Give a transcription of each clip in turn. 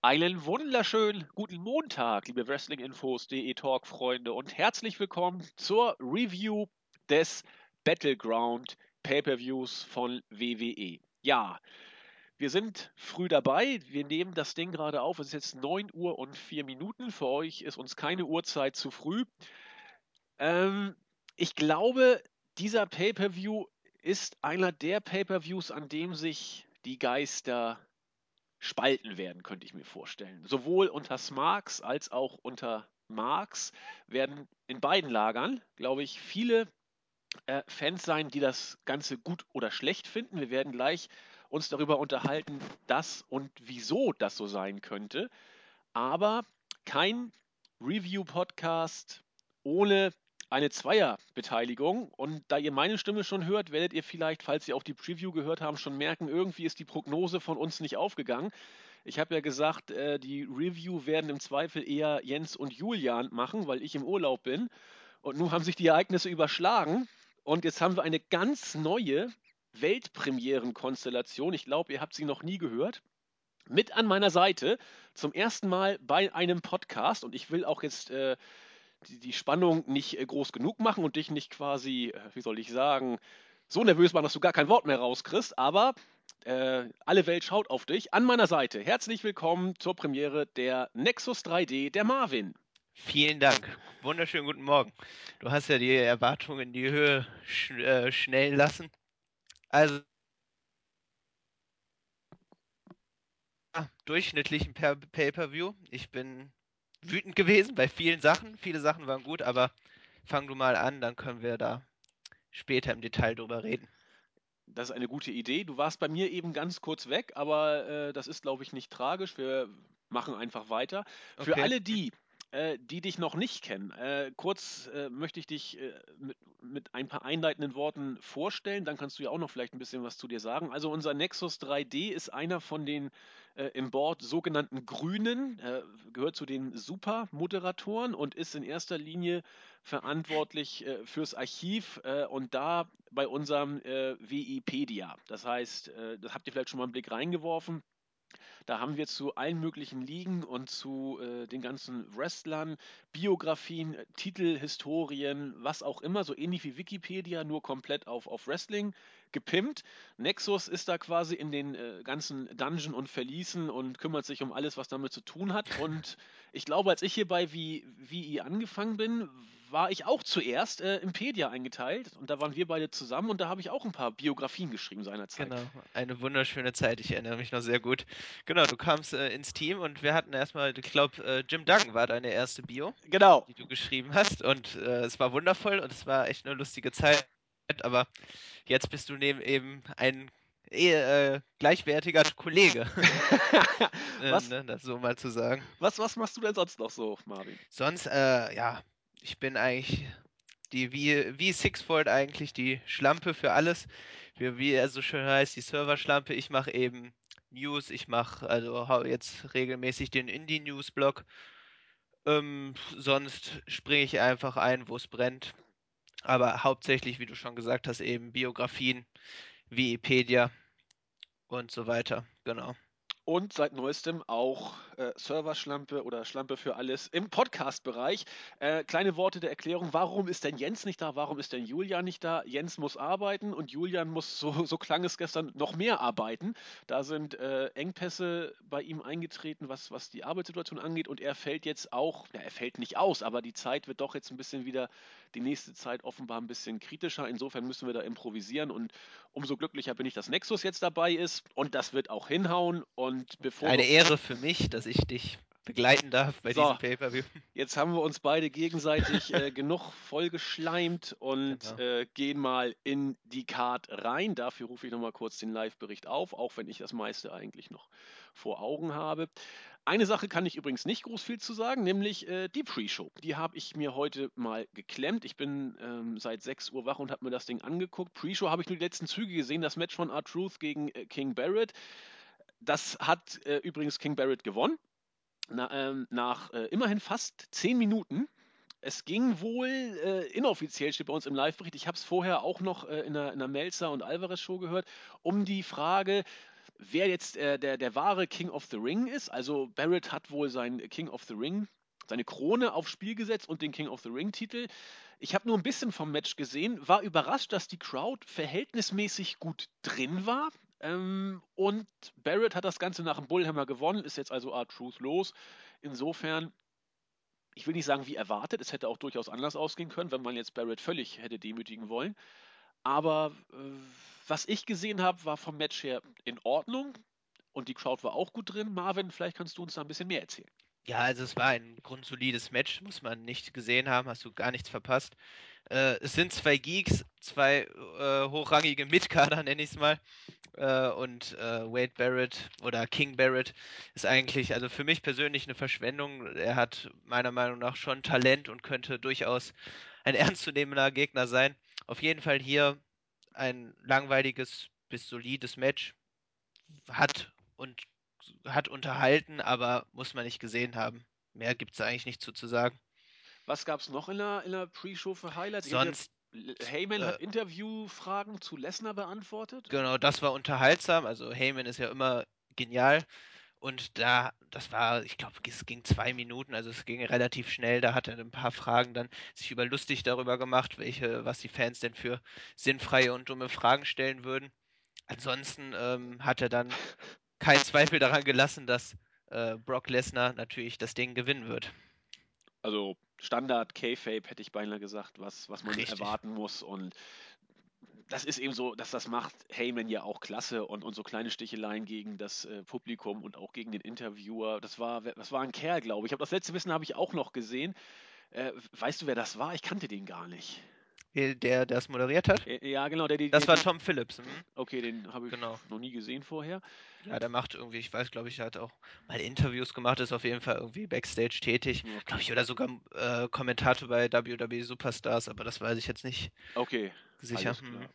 Einen wunderschönen guten Montag, liebe Wrestlinginfos.de Talk-Freunde und herzlich willkommen zur Review des Battleground Pay-Per-Views von WWE. Ja, wir sind früh dabei. Wir nehmen das Ding gerade auf. Es ist jetzt 9 Uhr und 4 Minuten. Für euch ist uns keine Uhrzeit zu früh. Ähm, ich glaube, dieser Pay-Per-View ist einer der Pay-Per-Views, an dem sich die Geister spalten werden, könnte ich mir vorstellen. Sowohl unter Smarks als auch unter Marx werden in beiden Lagern, glaube ich, viele äh, Fans sein, die das Ganze gut oder schlecht finden. Wir werden gleich uns darüber unterhalten, dass und wieso das so sein könnte. Aber kein Review-Podcast ohne eine Zweierbeteiligung. Und da ihr meine Stimme schon hört, werdet ihr vielleicht, falls ihr auch die Preview gehört haben, schon merken, irgendwie ist die Prognose von uns nicht aufgegangen. Ich habe ja gesagt, äh, die Review werden im Zweifel eher Jens und Julian machen, weil ich im Urlaub bin. Und nun haben sich die Ereignisse überschlagen. Und jetzt haben wir eine ganz neue Weltpremieren-Konstellation. Ich glaube, ihr habt sie noch nie gehört. Mit an meiner Seite zum ersten Mal bei einem Podcast. Und ich will auch jetzt äh, die, die, Spannung nicht äh, groß genug machen und dich nicht quasi, äh, wie soll ich sagen, so nervös machen, dass du gar kein Wort mehr rauskriegst. Aber äh, alle Welt schaut auf dich. An meiner Seite herzlich willkommen zur Premiere der Nexus 3D, der Marvin. Vielen Dank. Wunderschönen guten Morgen. Du hast ja die Erwartungen in die Höhe sch äh, schnellen lassen. Also durchschnittlichen Pay-per-View. Ich bin wütend gewesen bei vielen Sachen. Viele Sachen waren gut, aber fang du mal an, dann können wir da später im Detail drüber reden. Das ist eine gute Idee. Du warst bei mir eben ganz kurz weg, aber äh, das ist, glaube ich, nicht tragisch. Wir machen einfach weiter. Okay. Für alle die, äh, die dich noch nicht kennen, äh, kurz äh, möchte ich dich äh, mit, mit, ein paar einleitenden Worten vorstellen. Dann kannst du ja auch noch vielleicht ein bisschen was zu dir sagen. Also unser Nexus 3D ist einer von den äh, im Board sogenannten Grünen, gehört zu den Super-Moderatoren und ist in erster Linie verantwortlich fürs Archiv und da bei unserem Wikipedia. Das heißt, das habt ihr vielleicht schon mal einen Blick reingeworfen. Da haben wir zu allen möglichen Ligen und zu äh, den ganzen Wrestlern Biografien, Titel, Historien, was auch immer, so ähnlich wie Wikipedia, nur komplett auf, auf Wrestling gepimpt. Nexus ist da quasi in den äh, ganzen Dungeon und Verließen und kümmert sich um alles, was damit zu tun hat. Und ich glaube, als ich hier bei wie, wie angefangen bin, war ich auch zuerst äh, im Pedia eingeteilt und da waren wir beide zusammen und da habe ich auch ein paar Biografien geschrieben seinerzeit. Genau, eine wunderschöne Zeit, ich erinnere mich noch sehr gut. Genau, du kamst äh, ins Team und wir hatten erstmal, ich glaube, äh, Jim Duggan war deine erste Bio, genau. die du geschrieben hast und äh, es war wundervoll und es war echt eine lustige Zeit, aber jetzt bist du neben eben ein äh, gleichwertiger Kollege. was, ne, das so mal zu sagen. Was, was machst du denn sonst noch so, Marvin? Sonst, äh, ja, ich bin eigentlich die wie, wie Sixfold eigentlich die Schlampe für alles. Wie, wie er so schön heißt, die Serverschlampe. Ich mache eben News, ich mache also jetzt regelmäßig den Indie-News-Blog. Ähm, sonst springe ich einfach ein, wo es brennt. Aber hauptsächlich, wie du schon gesagt hast, eben Biografien, Wikipedia und so weiter. Genau. Und seit neuestem auch äh, Serverschlampe oder Schlampe für alles im Podcast-Bereich. Äh, kleine Worte der Erklärung. Warum ist denn Jens nicht da? Warum ist denn Julian nicht da? Jens muss arbeiten und Julian muss, so, so klang es gestern, noch mehr arbeiten. Da sind äh, Engpässe bei ihm eingetreten, was, was die Arbeitssituation angeht. Und er fällt jetzt auch, ja, er fällt nicht aus, aber die Zeit wird doch jetzt ein bisschen wieder, die nächste Zeit offenbar ein bisschen kritischer. Insofern müssen wir da improvisieren. Und umso glücklicher bin ich, dass Nexus jetzt dabei ist. Und das wird auch hinhauen. Und und bevor Eine Ehre für mich, dass ich dich begleiten darf bei so, diesem Pay-Per-View. Jetzt haben wir uns beide gegenseitig äh, genug vollgeschleimt und genau. äh, gehen mal in die Card rein. Dafür rufe ich nochmal kurz den Live-Bericht auf, auch wenn ich das meiste eigentlich noch vor Augen habe. Eine Sache kann ich übrigens nicht groß viel zu sagen, nämlich äh, die Pre-Show. Die habe ich mir heute mal geklemmt. Ich bin ähm, seit 6 Uhr wach und habe mir das Ding angeguckt. Pre-Show habe ich nur die letzten Züge gesehen, das Match von R-Truth gegen äh, King Barrett. Das hat äh, übrigens King Barrett gewonnen. Na, ähm, nach äh, immerhin fast zehn Minuten. Es ging wohl äh, inoffiziell, steht bei uns im Live-Bericht, ich habe es vorher auch noch äh, in, der, in der Melzer und Alvarez-Show gehört, um die Frage, wer jetzt äh, der, der wahre King of the Ring ist. Also Barrett hat wohl sein King of the Ring, seine Krone aufs Spiel gesetzt und den King of the Ring-Titel. Ich habe nur ein bisschen vom Match gesehen, war überrascht, dass die Crowd verhältnismäßig gut drin war. Ähm, und Barrett hat das Ganze nach dem Bullhammer gewonnen, ist jetzt also R-Truth los. Insofern, ich will nicht sagen wie erwartet, es hätte auch durchaus anders ausgehen können, wenn man jetzt Barrett völlig hätte demütigen wollen. Aber äh, was ich gesehen habe, war vom Match her in Ordnung und die Crowd war auch gut drin. Marvin, vielleicht kannst du uns da ein bisschen mehr erzählen. Ja, also es war ein grundsolides Match, muss man nicht gesehen haben, hast du gar nichts verpasst. Äh, es sind zwei Geeks, zwei äh, hochrangige Mitkader, nenne ich es mal. Äh, und äh, Wade Barrett oder King Barrett ist eigentlich, also für mich persönlich eine Verschwendung. Er hat meiner Meinung nach schon Talent und könnte durchaus ein ernstzunehmender Gegner sein. Auf jeden Fall hier ein langweiliges bis solides Match. Hat und hat unterhalten, aber muss man nicht gesehen haben. Mehr gibt es eigentlich nicht zu, zu sagen. Was gab es noch in der, in der Pre-Show für Highlights? Sonst. Heyman äh, hat Interviewfragen zu Lesnar beantwortet. Genau, das war unterhaltsam. Also Heyman ist ja immer genial. Und da, das war, ich glaube, es ging zwei Minuten, also es ging relativ schnell. Da hat er ein paar Fragen dann sich über lustig darüber gemacht, welche, was die Fans denn für sinnfreie und dumme Fragen stellen würden. Ansonsten ähm, hat er dann keinen Zweifel daran gelassen, dass äh, Brock Lesnar natürlich das Ding gewinnen wird. Also Standard K-Fape hätte ich beinahe gesagt, was, was man Richtig. erwarten muss und das ist eben so, dass das macht Heyman ja auch klasse und, und so kleine Sticheleien gegen das äh, Publikum und auch gegen den Interviewer. Das war, das war ein Kerl, glaube ich. Ich das letzte Wissen habe ich auch noch gesehen. Äh, weißt du, wer das war? Ich kannte den gar nicht. Der das moderiert hat? Ja, genau. Der, der, das der, war Tom Phillips. Mhm. Okay, den habe ich genau. noch nie gesehen vorher. Ja, der macht irgendwie, ich weiß, glaube ich, er hat auch mal Interviews gemacht, ist auf jeden Fall irgendwie Backstage tätig. Okay. Glaube ich, oder sogar äh, Kommentator bei WWE Superstars, aber das weiß ich jetzt nicht. Okay. Sicher. Hm.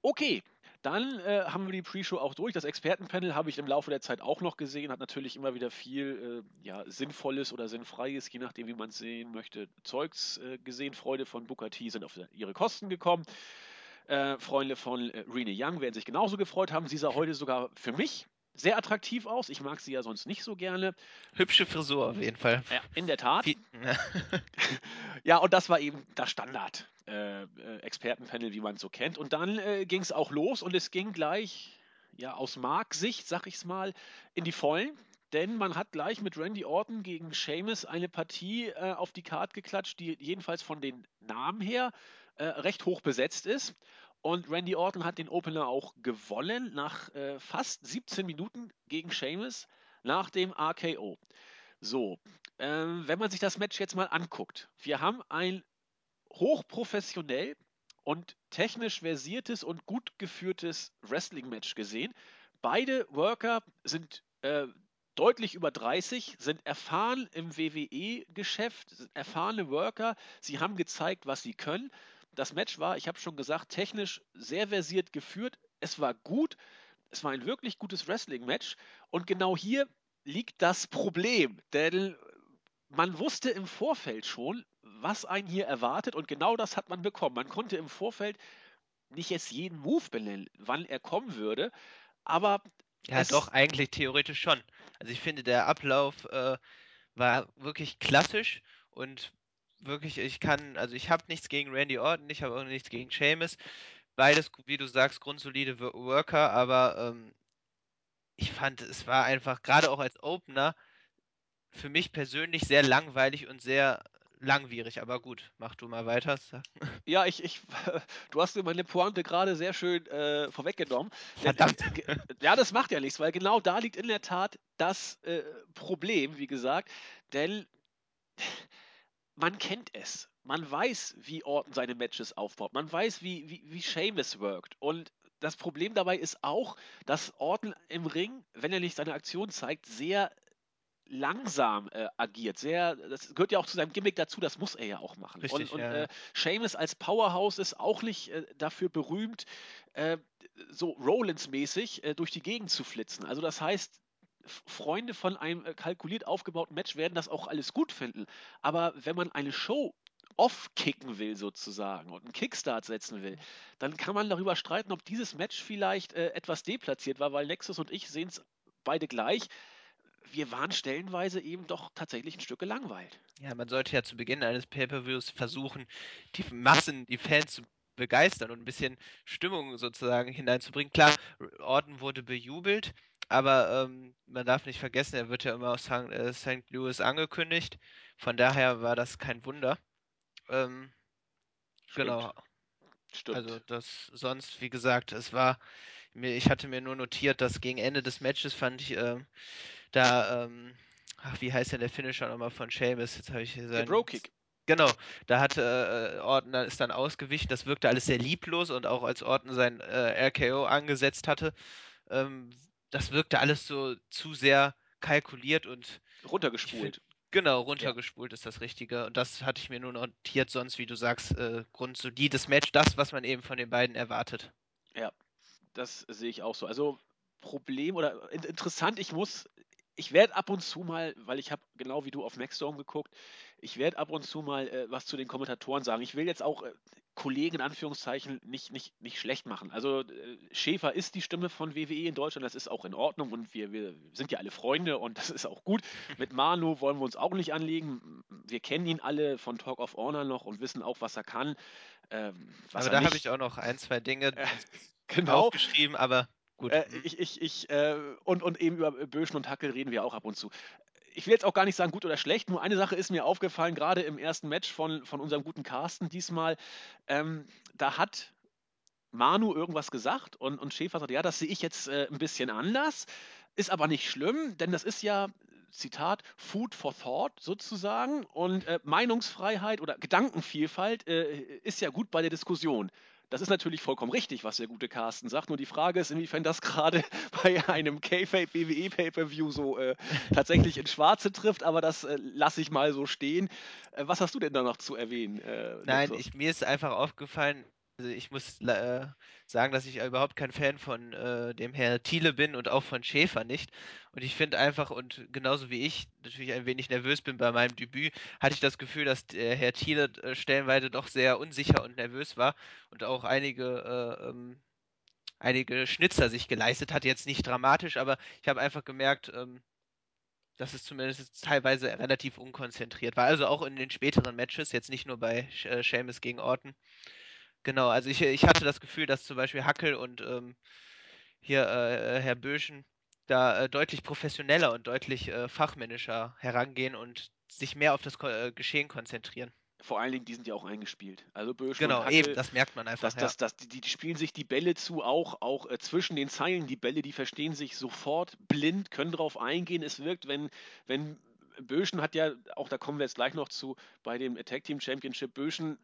Okay, dann äh, haben wir die Pre-Show auch durch. Das Expertenpanel habe ich im Laufe der Zeit auch noch gesehen, hat natürlich immer wieder viel äh, ja, Sinnvolles oder Sinnfreies, je nachdem, wie man es sehen möchte, Zeugs äh, gesehen. Freunde von Booker T sind auf ihre Kosten gekommen. Äh, Freunde von äh, Rene Young werden sich genauso gefreut haben. Sie sah heute sogar für mich sehr attraktiv aus. Ich mag sie ja sonst nicht so gerne. Hübsche Frisur auf jeden Fall. Ja, in der Tat. ja, und das war eben das Standard äh, äh, Expertenpanel, wie man es so kennt. Und dann äh, ging es auch los und es ging gleich, ja, aus Mark-Sicht, sag ich's mal, in die Vollen. Denn man hat gleich mit Randy Orton gegen Seamus eine Partie äh, auf die Karte geklatscht, die jedenfalls von den Namen her äh, recht hoch besetzt ist. Und Randy Orton hat den Opener auch gewonnen nach äh, fast 17 Minuten gegen Sheamus nach dem RKO. So, ähm, wenn man sich das Match jetzt mal anguckt, wir haben ein hochprofessionell und technisch versiertes und gut geführtes Wrestling-Match gesehen. Beide Worker sind äh, deutlich über 30, sind erfahren im WWE-Geschäft, erfahrene Worker. Sie haben gezeigt, was sie können das Match war, ich habe schon gesagt, technisch sehr versiert geführt. Es war gut. Es war ein wirklich gutes Wrestling-Match. Und genau hier liegt das Problem. Denn man wusste im Vorfeld schon, was einen hier erwartet. Und genau das hat man bekommen. Man konnte im Vorfeld nicht jetzt jeden Move benennen, wann er kommen würde. Aber. Ja, doch, eigentlich theoretisch schon. Also ich finde, der Ablauf äh, war wirklich klassisch und wirklich, ich kann, also ich habe nichts gegen Randy Orton, ich habe auch nichts gegen Seamus. Beides, wie du sagst, grundsolide Worker, aber ähm, ich fand, es war einfach, gerade auch als Opener, für mich persönlich sehr langweilig und sehr langwierig, aber gut, mach du mal weiter. Ja, ich, ich, du hast mir meine Pointe gerade sehr schön äh, vorweggenommen. Verdammt. ja, das macht ja nichts, weil genau da liegt in der Tat das äh, Problem, wie gesagt, denn man kennt es. Man weiß, wie Orton seine Matches aufbaut. Man weiß, wie, wie, wie Seamus wirkt. Und das Problem dabei ist auch, dass Orton im Ring, wenn er nicht seine Aktion zeigt, sehr langsam äh, agiert. Sehr, das gehört ja auch zu seinem Gimmick dazu, das muss er ja auch machen. Richtig, und und ja. äh, Seamus als Powerhouse ist auch nicht äh, dafür berühmt, äh, so Rollins-mäßig äh, durch die Gegend zu flitzen. Also das heißt, Freunde von einem äh, kalkuliert aufgebauten Match werden das auch alles gut finden. Aber wenn man eine Show off-kicken will sozusagen und einen Kickstart setzen will, dann kann man darüber streiten, ob dieses Match vielleicht äh, etwas deplatziert war, weil Nexus und ich sehen es beide gleich. Wir waren stellenweise eben doch tatsächlich ein Stück gelangweilt. Ja, man sollte ja zu Beginn eines Pay-Per-Views versuchen, die Massen, die Fans zu begeistern und ein bisschen Stimmung sozusagen hineinzubringen. Klar, Orton wurde bejubelt, aber ähm, man darf nicht vergessen, er wird ja immer aus St. Äh, Louis angekündigt. Von daher war das kein Wunder. Ähm, genau. Stimmt. Also das sonst, wie gesagt, es war mir, ich hatte mir nur notiert, dass gegen Ende des Matches fand ich ähm, da, ähm, ach, wie heißt denn der Finisher nochmal von Sheamus? Jetzt habe ich hier Der Bro Kick. Genau, da hat äh, Orton ist dann ausgewichen. Das wirkte alles sehr lieblos und auch als Orton sein äh, RKO angesetzt hatte, ähm, das wirkte alles so zu sehr kalkuliert und runtergespult. Find, genau, runtergespult ja. ist das Richtige. Und das hatte ich mir nur notiert, sonst, wie du sagst, äh, grundsolides Match, das, was man eben von den beiden erwartet. Ja, das sehe ich auch so. Also Problem oder interessant, ich muss ich werde ab und zu mal, weil ich habe genau wie du auf Maxstorm geguckt, ich werde ab und zu mal äh, was zu den Kommentatoren sagen. Ich will jetzt auch äh, Kollegen in Anführungszeichen nicht, nicht, nicht schlecht machen. Also äh, Schäfer ist die Stimme von WWE in Deutschland, das ist auch in Ordnung und wir, wir sind ja alle Freunde und das ist auch gut. Mit Manu wollen wir uns auch nicht anlegen. Wir kennen ihn alle von Talk of Honor noch und wissen auch, was er kann. Ähm, was aber er da habe ich auch noch ein, zwei Dinge genau. aufgeschrieben, aber Gut. Äh, ich, ich, ich, äh, und, und eben über Böschen und Hackel reden wir auch ab und zu. Ich will jetzt auch gar nicht sagen gut oder schlecht, nur eine Sache ist mir aufgefallen, gerade im ersten Match von, von unserem guten Carsten diesmal. Ähm, da hat Manu irgendwas gesagt und, und Schäfer sagt, ja, das sehe ich jetzt äh, ein bisschen anders, ist aber nicht schlimm, denn das ist ja, Zitat, Food for Thought sozusagen und äh, Meinungsfreiheit oder Gedankenvielfalt äh, ist ja gut bei der Diskussion. Das ist natürlich vollkommen richtig, was der gute Carsten sagt. Nur die Frage ist, inwiefern das gerade bei einem K-Fape BWE Pay-Per-View so äh, tatsächlich ins Schwarze trifft, aber das äh, lasse ich mal so stehen. Äh, was hast du denn da noch zu erwähnen? Äh, Nein, ich, mir ist einfach aufgefallen, also ich muss äh, sagen, dass ich überhaupt kein Fan von äh, dem Herr Thiele bin und auch von Schäfer nicht. Und ich finde einfach, und genauso wie ich natürlich ein wenig nervös bin bei meinem Debüt, hatte ich das Gefühl, dass der Herr Thiele äh, stellenweise doch sehr unsicher und nervös war und auch einige, äh, ähm, einige Schnitzer sich geleistet hat. Jetzt nicht dramatisch, aber ich habe einfach gemerkt, ähm, dass es zumindest teilweise relativ unkonzentriert war. Also auch in den späteren Matches, jetzt nicht nur bei äh, Seamus gegen Orton. Genau, also ich, ich hatte das Gefühl, dass zum Beispiel Hackel und ähm, hier äh, Herr Böschen da äh, deutlich professioneller und deutlich äh, fachmännischer herangehen und sich mehr auf das Ko äh, Geschehen konzentrieren. Vor allen Dingen, die sind ja auch eingespielt. Also Böschen genau, und Hackel, eben, das merkt man einfach. Das, das, das, die, die, spielen sich die Bälle zu, auch, auch äh, zwischen den Zeilen. Die Bälle, die verstehen sich sofort blind, können drauf eingehen. Es wirkt, wenn, wenn Böschen hat ja, auch da kommen wir jetzt gleich noch zu, bei dem Attack Team Championship, Böschen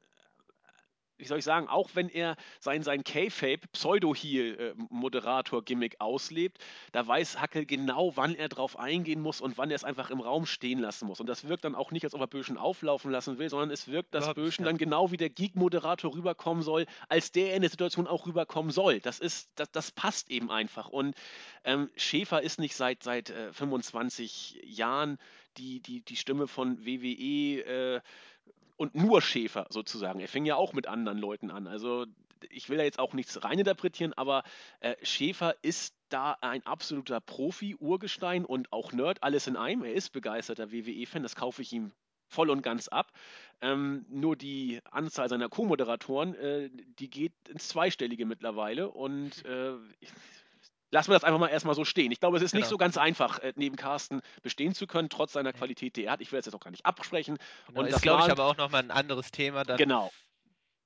wie soll ich sagen, auch wenn er sein, sein K-Fape, Pseudo-Heel-Moderator-Gimmick auslebt, da weiß Hackel genau, wann er drauf eingehen muss und wann er es einfach im Raum stehen lassen muss. Und das wirkt dann auch nicht, als ob er Böschen auflaufen lassen will, sondern es wirkt, dass Überhaupt, Böschen ja. dann genau wie der Geek-Moderator rüberkommen soll, als der in der Situation auch rüberkommen soll. Das ist, das, das passt eben einfach. Und ähm, Schäfer ist nicht seit, seit äh, 25 Jahren die, die, die Stimme von WWE, äh, und nur Schäfer sozusagen. Er fing ja auch mit anderen Leuten an. Also ich will da jetzt auch nichts reininterpretieren, aber äh, Schäfer ist da ein absoluter Profi, Urgestein und auch Nerd, alles in einem. Er ist begeisterter WWE-Fan, das kaufe ich ihm voll und ganz ab. Ähm, nur die Anzahl seiner Co-Moderatoren, äh, die geht ins Zweistellige mittlerweile und äh, lassen wir das einfach mal erstmal so stehen. Ich glaube, es ist genau. nicht so ganz einfach, äh, neben Carsten bestehen zu können, trotz seiner Qualität, die er hat. Ich will das jetzt auch gar nicht absprechen. Genau, und ist, glaube ich, aber auch nochmal ein anderes Thema. Dann. Genau.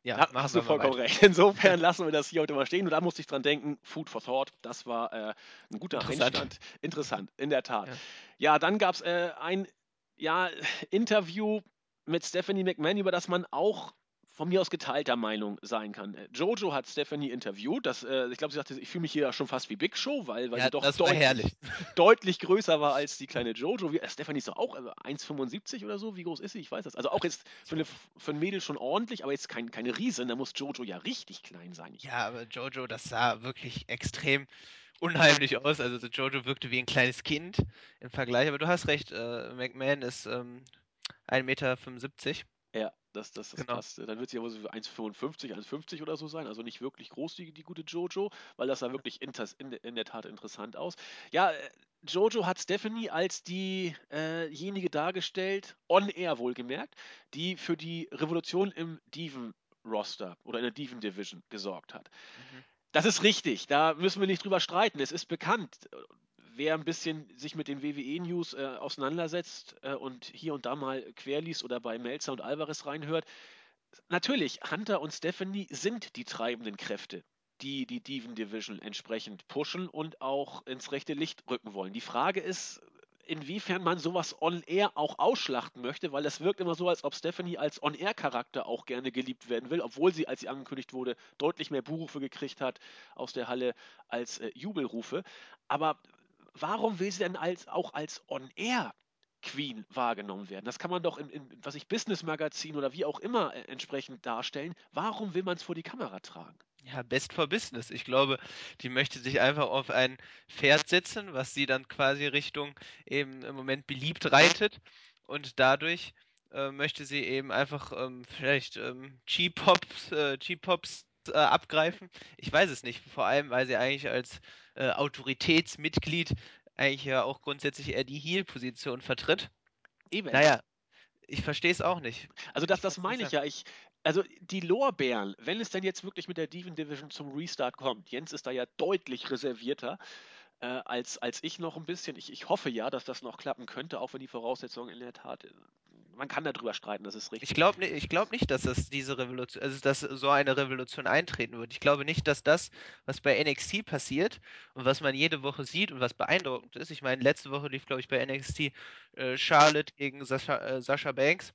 Ja, da hast du vollkommen recht. Insofern lassen wir das hier heute mal stehen. Und da musste ich dran denken, Food for Thought, das war äh, ein guter Interessant. Einstand. Interessant, in der Tat. Ja, ja dann gab es äh, ein ja, Interview mit Stephanie McMahon, über das man auch von mir aus geteilter Meinung sein kann. Äh, Jojo hat Stephanie interviewt. Das, äh, ich glaube, sie sagte, ich fühle mich hier schon fast wie Big Show, weil, weil ja, sie doch deutlich, deutlich, größer war als die kleine Jojo. Wie, äh, Stephanie ist doch auch also 1,75 oder so. Wie groß ist sie? Ich weiß das. Also auch jetzt für, eine, für ein Mädel schon ordentlich, aber jetzt kein, keine Riesen. Da muss Jojo ja richtig klein sein. Ja, aber Jojo, das sah wirklich extrem unheimlich aus. Also Jojo wirkte wie ein kleines Kind im Vergleich. Aber du hast recht, äh, McMahon ist ähm, 1,75 Meter. Ja, das, das, das Genau. passt. Dann wird sie aber so für 1,55, 1,50 oder so sein. Also nicht wirklich groß, die, die gute Jojo, weil das sah wirklich in, in, der Tat interessant aus. Ja, äh, Jojo hat Stephanie als diejenige äh dargestellt, on air wohlgemerkt, die für die Revolution im Diven-Roster oder in der Diven-Division gesorgt hat. Mhm. Das ist richtig, da müssen wir nicht drüber streiten. Es ist bekannt. Wer ein bisschen sich mit den WWE-News äh, auseinandersetzt äh, und hier und da mal querliest oder bei Melzer und Alvarez reinhört, natürlich, Hunter und Stephanie sind die treibenden Kräfte, die die Diven Division entsprechend pushen und auch ins rechte Licht rücken wollen. Die Frage ist, inwiefern man sowas on-air auch ausschlachten möchte, weil es wirkt immer so, als ob Stephanie als on-air-Charakter auch gerne geliebt werden will, obwohl sie, als sie angekündigt wurde, deutlich mehr Buchrufe gekriegt hat aus der Halle als äh, Jubelrufe. Aber warum will sie denn als, auch als on-air Queen wahrgenommen werden. Das kann man doch in, in was ich Business-Magazin oder wie auch immer äh, entsprechend darstellen. Warum will man es vor die Kamera tragen? Ja, best for business. Ich glaube, die möchte sich einfach auf ein Pferd setzen, was sie dann quasi Richtung eben im Moment beliebt reitet. Und dadurch äh, möchte sie eben einfach ähm, vielleicht ähm, G-Pops, äh, G-Pops äh, abgreifen. Ich weiß es nicht. Vor allem, weil sie eigentlich als äh, Autoritätsmitglied eigentlich ja auch grundsätzlich eher die Heel-Position vertritt. Eben. Naja, ich verstehe es auch nicht. Also das, das meine ich ja. Ich, also die Lorbeeren, wenn es denn jetzt wirklich mit der Diven Division zum Restart kommt, Jens ist da ja deutlich reservierter äh, als, als ich noch ein bisschen. Ich, ich hoffe ja, dass das noch klappen könnte, auch wenn die Voraussetzungen in der Tat. Man kann darüber streiten, das ist richtig. Ich glaube ich glaub nicht, dass das diese Revolution, also dass so eine Revolution eintreten wird. Ich glaube nicht, dass das, was bei NXT passiert und was man jede Woche sieht und was beeindruckend ist. Ich meine, letzte Woche lief, glaube ich, bei NXT äh, Charlotte gegen Sascha, äh, Sascha Banks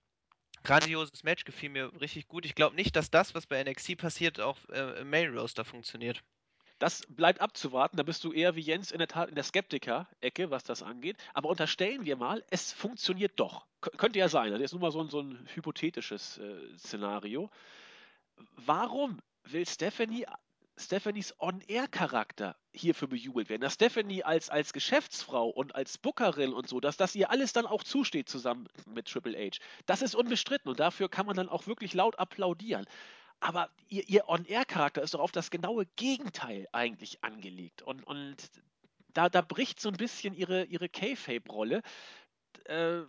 grandioses Match, gefiel mir richtig gut. Ich glaube nicht, dass das, was bei NXT passiert, auch äh, im Main Roster funktioniert. Das bleibt abzuwarten. Da bist du eher wie Jens in der Tat in der Skeptiker-Ecke, was das angeht. Aber unterstellen wir mal, es funktioniert doch. Könnte ja sein. Das ist nur mal so ein, so ein hypothetisches äh, Szenario. Warum will Stephanie Stephanies On-Air-Charakter hierfür bejubelt werden. Dass Stephanie als, als Geschäftsfrau und als Bookerin und so, dass das ihr alles dann auch zusteht zusammen mit Triple H. Das ist unbestritten und dafür kann man dann auch wirklich laut applaudieren. Aber ihr, ihr On-Air-Charakter ist doch auf das genaue Gegenteil eigentlich angelegt. Und, und da, da bricht so ein bisschen ihre, ihre K-Fape-Rolle. Äh,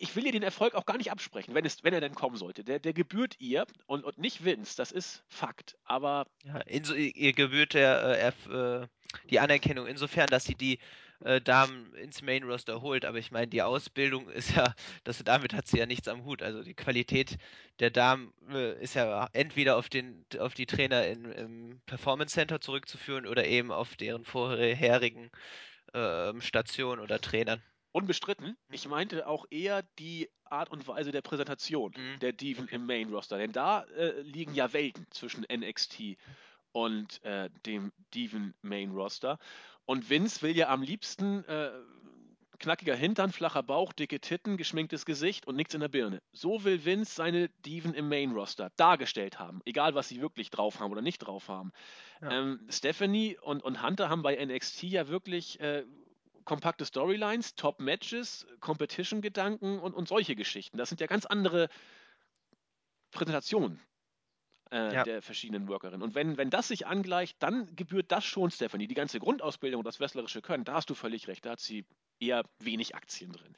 ich will ihr den Erfolg auch gar nicht absprechen, wenn, es, wenn er denn kommen sollte. Der, der gebührt ihr und, und nicht Vince, das ist Fakt. Aber. Ja, inso, ihr gebührt der, äh, äh, die Anerkennung insofern, dass sie die äh, Damen ins Main Roster holt. Aber ich meine, die Ausbildung ist ja, das, damit hat sie ja nichts am Hut. Also die Qualität der Damen äh, ist ja entweder auf, den, auf die Trainer in, im Performance Center zurückzuführen oder eben auf deren vorherigen ähm, Stationen oder Trainern. Unbestritten. Mhm. Ich meinte auch eher die Art und Weise der Präsentation mhm. der Diven im Main Roster. Denn da äh, liegen ja Welten zwischen NXT und äh, dem Diven Main Roster. Und Vince will ja am liebsten äh, knackiger Hintern, flacher Bauch, dicke Titten, geschminktes Gesicht und nichts in der Birne. So will Vince seine Diven im Main Roster dargestellt haben. Egal, was sie wirklich drauf haben oder nicht drauf haben. Ja. Ähm, Stephanie und, und Hunter haben bei NXT ja wirklich äh, kompakte Storylines, Top-Matches, Competition-Gedanken und, und solche Geschichten. Das sind ja ganz andere Präsentationen äh, ja. der verschiedenen Workerinnen. Und wenn, wenn das sich angleicht, dann gebührt das schon Stephanie. Die ganze Grundausbildung und das wrestlerische Können, da hast du völlig recht, da hat sie eher wenig Aktien drin.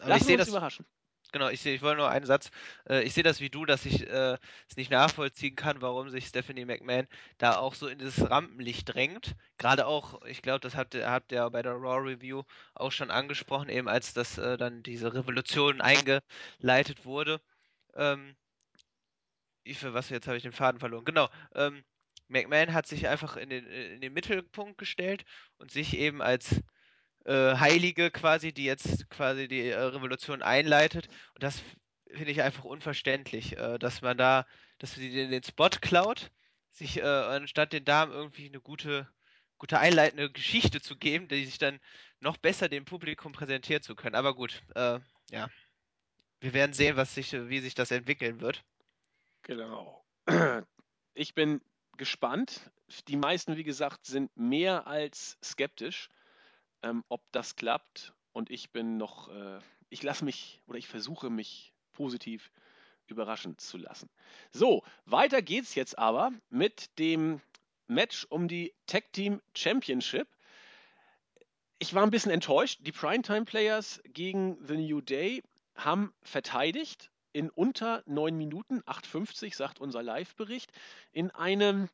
Aber Lassen uns das, überraschen. Genau, ich, ich wollte nur einen Satz. Äh, ich sehe das wie du, dass ich äh, es nicht nachvollziehen kann, warum sich Stephanie McMahon da auch so in das Rampenlicht drängt. Gerade auch, ich glaube, das habt ihr, habt ihr bei der Raw Review auch schon angesprochen, eben als das äh, dann diese Revolution eingeleitet wurde. Ähm, ich, für was jetzt habe ich den Faden verloren. Genau. Ähm, McMahon hat sich einfach in den, in den Mittelpunkt gestellt und sich eben als äh, Heilige quasi, die jetzt quasi die äh, Revolution einleitet. Und das finde ich einfach unverständlich, äh, dass man da, dass sie den, den Spot klaut, sich äh, anstatt den Damen irgendwie eine gute, gute einleitende Geschichte zu geben, die sich dann noch besser dem Publikum präsentieren zu können. Aber gut, äh, ja. Wir werden sehen, was sich, wie sich das entwickeln wird. Genau. Ich bin gespannt. Die meisten, wie gesagt, sind mehr als skeptisch ähm, ob das klappt. Und ich bin noch, äh, ich lasse mich oder ich versuche mich positiv überraschen zu lassen. So, weiter geht's jetzt aber mit dem Match um die Tag Team Championship. Ich war ein bisschen enttäuscht. Die Primetime Players gegen The New Day haben verteidigt in unter neun Minuten, 8,50 sagt unser Live-Bericht, in einem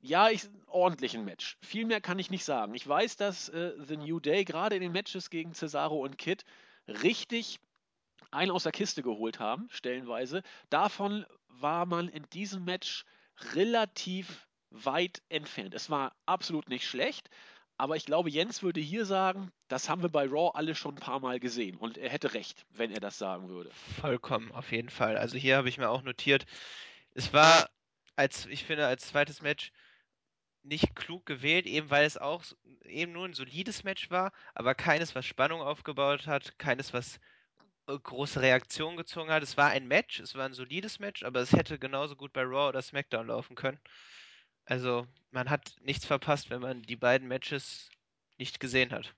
ja, ich, ordentlichen Match. Viel mehr kann ich nicht sagen. Ich weiß, dass äh, The New Day gerade in den Matches gegen Cesaro und Kid richtig einen aus der Kiste geholt haben, stellenweise. Davon war man in diesem Match relativ weit entfernt. Es war absolut nicht schlecht, aber ich glaube, Jens würde hier sagen, das haben wir bei Raw alle schon ein paar Mal gesehen. Und er hätte recht, wenn er das sagen würde. Vollkommen, auf jeden Fall. Also hier habe ich mir auch notiert, es war, als ich finde, als zweites Match nicht klug gewählt, eben weil es auch eben nur ein solides Match war, aber keines, was Spannung aufgebaut hat, keines, was äh, große Reaktionen gezogen hat. Es war ein Match, es war ein solides Match, aber es hätte genauso gut bei Raw oder SmackDown laufen können. Also man hat nichts verpasst, wenn man die beiden Matches nicht gesehen hat.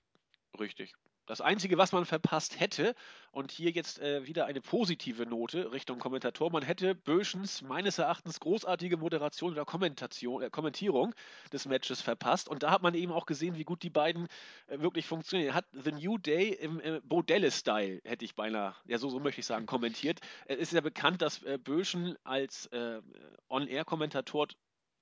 Richtig. Das Einzige, was man verpasst hätte, und hier jetzt äh, wieder eine positive Note Richtung Kommentator, man hätte Böschens meines Erachtens großartige Moderation oder Kommentation, äh, Kommentierung des Matches verpasst. Und da hat man eben auch gesehen, wie gut die beiden äh, wirklich funktionieren. Hat The New Day im äh, Bodelle-Style, hätte ich beinahe, ja so, so möchte ich sagen, kommentiert. Es ist ja bekannt, dass äh, Böschen als äh, On-Air-Kommentator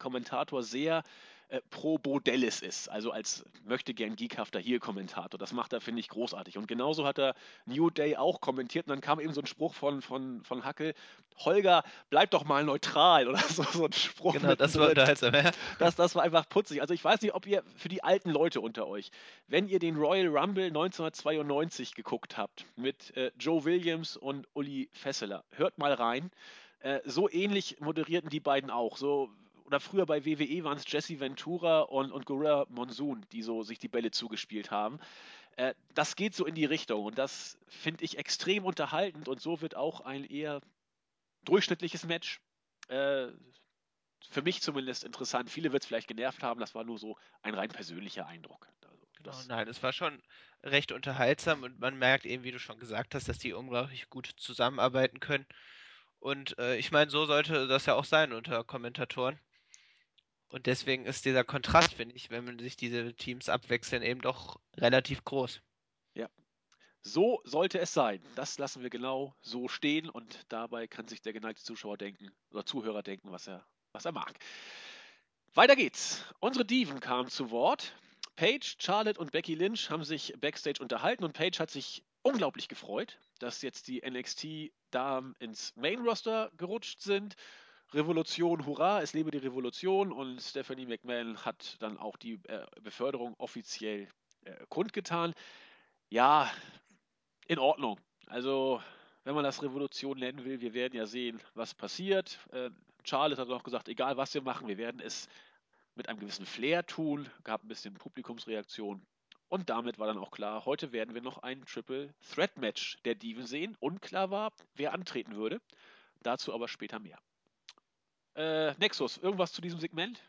Kommentator sehr äh, pro Bodellis ist, also als möchte gern geekhafter hier Kommentator. Das macht er, finde ich, großartig. Und genauso hat er New Day auch kommentiert und dann kam eben so ein Spruch von, von, von Hackel, Holger, bleib doch mal neutral oder so, so ein Spruch. Genau, das war unterhaltsam, ja. Das, das war einfach putzig. Also ich weiß nicht, ob ihr für die alten Leute unter euch, wenn ihr den Royal Rumble 1992 geguckt habt mit äh, Joe Williams und Uli Fesseler, hört mal rein. Äh, so ähnlich moderierten die beiden auch. So oder früher bei WWE waren es Jesse Ventura und, und Gorilla Monsoon, die so sich die Bälle zugespielt haben. Äh, das geht so in die Richtung und das finde ich extrem unterhaltend und so wird auch ein eher durchschnittliches Match. Äh, für mich zumindest interessant. Viele wird es vielleicht genervt haben, das war nur so ein rein persönlicher Eindruck. Also, genau, nein, es war schon recht unterhaltsam und man merkt eben, wie du schon gesagt hast, dass die unglaublich gut zusammenarbeiten können. Und äh, ich meine, so sollte das ja auch sein unter Kommentatoren. Und deswegen ist dieser Kontrast, finde ich, wenn man sich diese Teams abwechseln, eben doch relativ groß. Ja. So sollte es sein. Das lassen wir genau so stehen und dabei kann sich der geneigte Zuschauer denken oder Zuhörer denken, was er, was er mag. Weiter geht's. Unsere Diven kamen zu Wort. Paige, Charlotte und Becky Lynch haben sich backstage unterhalten und Paige hat sich unglaublich gefreut, dass jetzt die NXT-Damen ins Main-Roster gerutscht sind Revolution, hurra, es lebe die Revolution und Stephanie McMahon hat dann auch die äh, Beförderung offiziell äh, kundgetan. Ja, in Ordnung. Also, wenn man das Revolution nennen will, wir werden ja sehen, was passiert. Äh, Charlotte hat auch gesagt, egal was wir machen, wir werden es mit einem gewissen Flair tun. Gab ein bisschen Publikumsreaktion. Und damit war dann auch klar, heute werden wir noch ein Triple Threat Match der Diven sehen. Unklar war, wer antreten würde. Dazu aber später mehr. Äh, Nexus, irgendwas zu diesem Segment?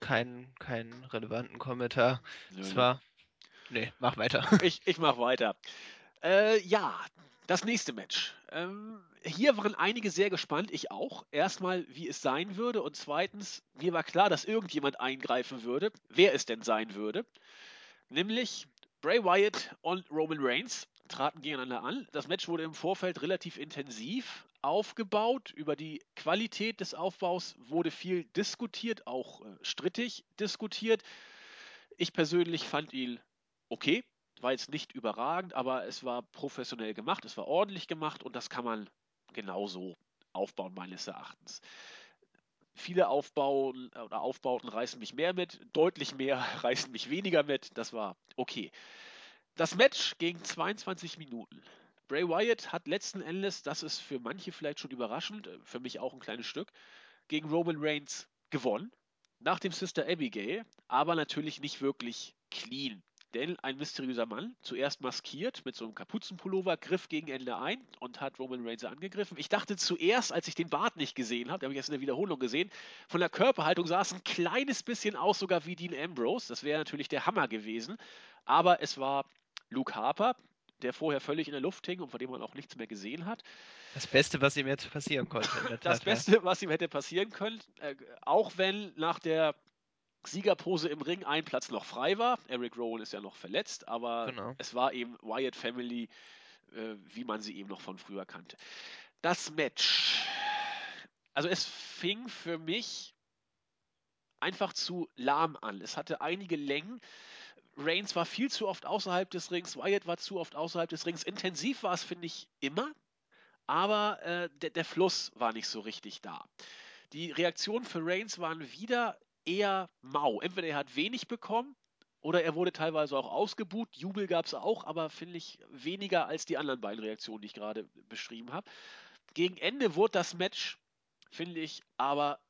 Keinen kein relevanten Kommentar. Es war. Nee, mach weiter. Ich, ich mach weiter. Äh, ja, das nächste Match. Ähm, hier waren einige sehr gespannt, ich auch. Erstmal, wie es sein würde und zweitens, mir war klar, dass irgendjemand eingreifen würde, wer es denn sein würde. Nämlich Bray Wyatt und Roman Reigns traten gegeneinander an. Das Match wurde im Vorfeld relativ intensiv aufgebaut. Über die Qualität des Aufbaus wurde viel diskutiert, auch äh, strittig diskutiert. Ich persönlich fand ihn okay. War jetzt nicht überragend, aber es war professionell gemacht, es war ordentlich gemacht und das kann man genauso aufbauen, meines Erachtens. Viele Aufbauen oder Aufbauten reißen mich mehr mit, deutlich mehr reißen mich weniger mit. Das war okay. Das Match ging 22 Minuten. Bray Wyatt hat letzten Endes, das ist für manche vielleicht schon überraschend, äh, für mich auch ein kleines Stück, gegen Roman Reigns gewonnen. Nach dem Sister Abigail, aber natürlich nicht wirklich clean. Denn ein mysteriöser Mann, zuerst maskiert mit so einem Kapuzenpullover, griff gegen Ende ein und hat Roman Reigns angegriffen. Ich dachte zuerst, als ich den Bart nicht gesehen habe, den habe ich jetzt in der Wiederholung gesehen, von der Körperhaltung sah es ein kleines bisschen aus, sogar wie Dean Ambrose. Das wäre natürlich der Hammer gewesen. Aber es war Luke Harper, der vorher völlig in der Luft hing und von dem man auch nichts mehr gesehen hat. Das Beste, was ihm jetzt passieren konnte. das Tat, Beste, ja. was ihm hätte passieren können, äh, auch wenn nach der Siegerpose im Ring ein Platz noch frei war. Eric Rowan ist ja noch verletzt, aber genau. es war eben Wyatt Family, äh, wie man sie eben noch von früher kannte. Das Match. Also es fing für mich einfach zu lahm an. Es hatte einige Längen. Reigns war viel zu oft außerhalb des Rings, Wyatt war zu oft außerhalb des Rings. Intensiv war es, finde ich, immer, aber äh, der, der Fluss war nicht so richtig da. Die Reaktionen für Reigns waren wieder eher mau. Entweder er hat wenig bekommen oder er wurde teilweise auch ausgebuht. Jubel gab es auch, aber finde ich weniger als die anderen beiden Reaktionen, die ich gerade beschrieben habe. Gegen Ende wurde das Match, finde ich, aber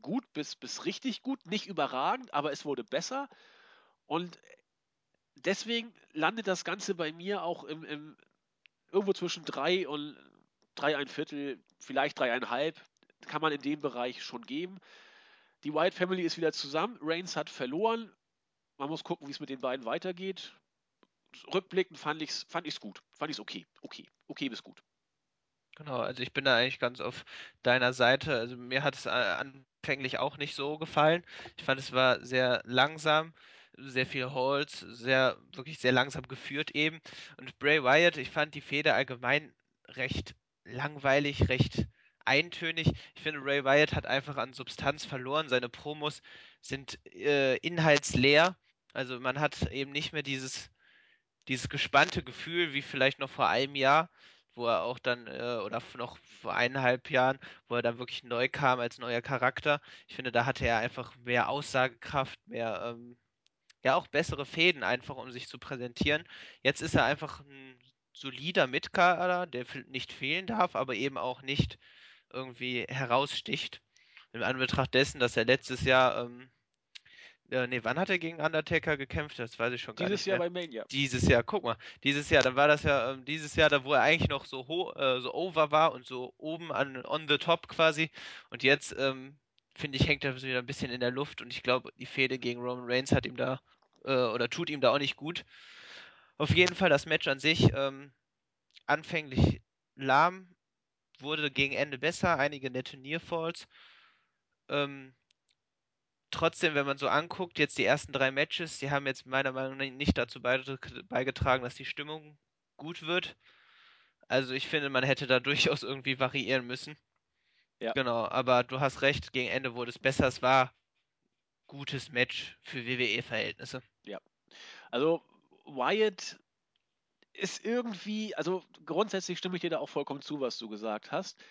gut bis, bis richtig gut. Nicht überragend, aber es wurde besser. Und deswegen landet das Ganze bei mir auch im, im irgendwo zwischen drei und drei ein Viertel, vielleicht dreieinhalb, kann man in dem Bereich schon geben. Die White Family ist wieder zusammen. Reigns hat verloren. Man muss gucken, wie es mit den beiden weitergeht. Rückblickend fand ich es fand ich's gut. Fand ich es okay. Okay. Okay bis gut. Genau, also ich bin da eigentlich ganz auf deiner Seite. Also mir hat es anfänglich auch nicht so gefallen. Ich fand, es war sehr langsam, sehr viel Holz, sehr, wirklich sehr langsam geführt eben. Und Bray Wyatt, ich fand die Feder allgemein recht langweilig, recht eintönig. Ich finde, Ray Wyatt hat einfach an Substanz verloren. Seine Promos sind äh, inhaltsleer. Also man hat eben nicht mehr dieses, dieses gespannte Gefühl wie vielleicht noch vor einem Jahr wo er auch dann, äh, oder noch vor eineinhalb Jahren, wo er dann wirklich neu kam als neuer Charakter. Ich finde, da hatte er einfach mehr Aussagekraft, mehr, ähm, ja, auch bessere Fäden einfach, um sich zu präsentieren. Jetzt ist er einfach ein solider Mitkader, der nicht fehlen darf, aber eben auch nicht irgendwie heraussticht. Im Anbetracht dessen, dass er letztes Jahr ähm, äh, nee, wann hat er gegen Undertaker gekämpft? Das weiß ich schon gar dieses nicht. Dieses Jahr bei Mania. Dieses Jahr, guck mal. Dieses Jahr, dann war das ja ähm, dieses Jahr, da wo er eigentlich noch so ho äh, so over war und so oben an on the top quasi. Und jetzt, ähm, finde ich, hängt er wieder ein bisschen in der Luft und ich glaube, die Fehde gegen Roman Reigns hat ihm da äh, oder tut ihm da auch nicht gut. Auf jeden Fall das Match an sich ähm, anfänglich lahm, wurde gegen Ende besser, einige nette Nearfalls. Ähm, trotzdem, wenn man so anguckt, jetzt die ersten drei Matches, die haben jetzt meiner Meinung nach nicht dazu beigetragen, dass die Stimmung gut wird. Also ich finde, man hätte da durchaus irgendwie variieren müssen. Ja. Genau, aber du hast recht, gegen Ende wurde es besser. Es war gutes Match für WWE-Verhältnisse. Ja. Also Wyatt ist irgendwie, also grundsätzlich stimme ich dir da auch vollkommen zu, was du gesagt hast.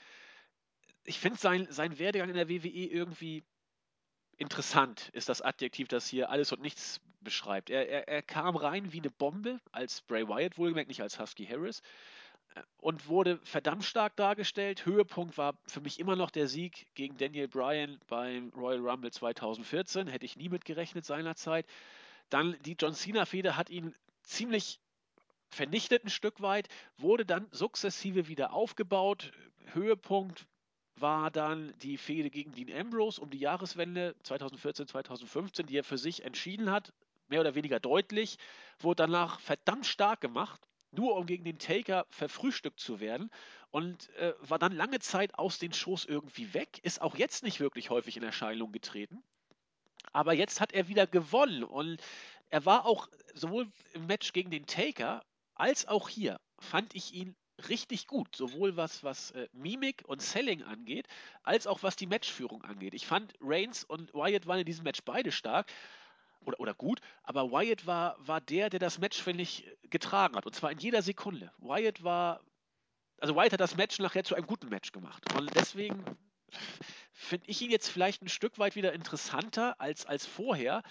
Ich finde sein, sein Werdegang in der WWE irgendwie interessant ist das Adjektiv, das hier alles und nichts beschreibt. Er, er, er kam rein wie eine Bombe, als Bray Wyatt wohlgemerkt, nicht als Husky Harris, und wurde verdammt stark dargestellt. Höhepunkt war für mich immer noch der Sieg gegen Daniel Bryan beim Royal Rumble 2014. Hätte ich nie mitgerechnet seinerzeit. Dann die John Cena-Fehde hat ihn ziemlich vernichtet ein Stück weit, wurde dann sukzessive wieder aufgebaut. Höhepunkt war dann die Fehde gegen Dean Ambrose um die Jahreswende 2014, 2015, die er für sich entschieden hat, mehr oder weniger deutlich, wurde danach verdammt stark gemacht, nur um gegen den Taker verfrühstückt zu werden und äh, war dann lange Zeit aus den Shows irgendwie weg, ist auch jetzt nicht wirklich häufig in Erscheinung getreten. Aber jetzt hat er wieder gewonnen und er war auch sowohl im Match gegen den Taker als auch hier fand ich ihn richtig gut, sowohl was, was äh, Mimik und Selling angeht, als auch was die Matchführung angeht. Ich fand Reigns und Wyatt waren in diesem Match beide stark oder, oder gut, aber Wyatt war, war der, der das Match, finde ich, getragen hat und zwar in jeder Sekunde. Wyatt war, also Wyatt hat das Match nachher zu einem guten Match gemacht und deswegen finde ich ihn jetzt vielleicht ein Stück weit wieder interessanter als, als vorher.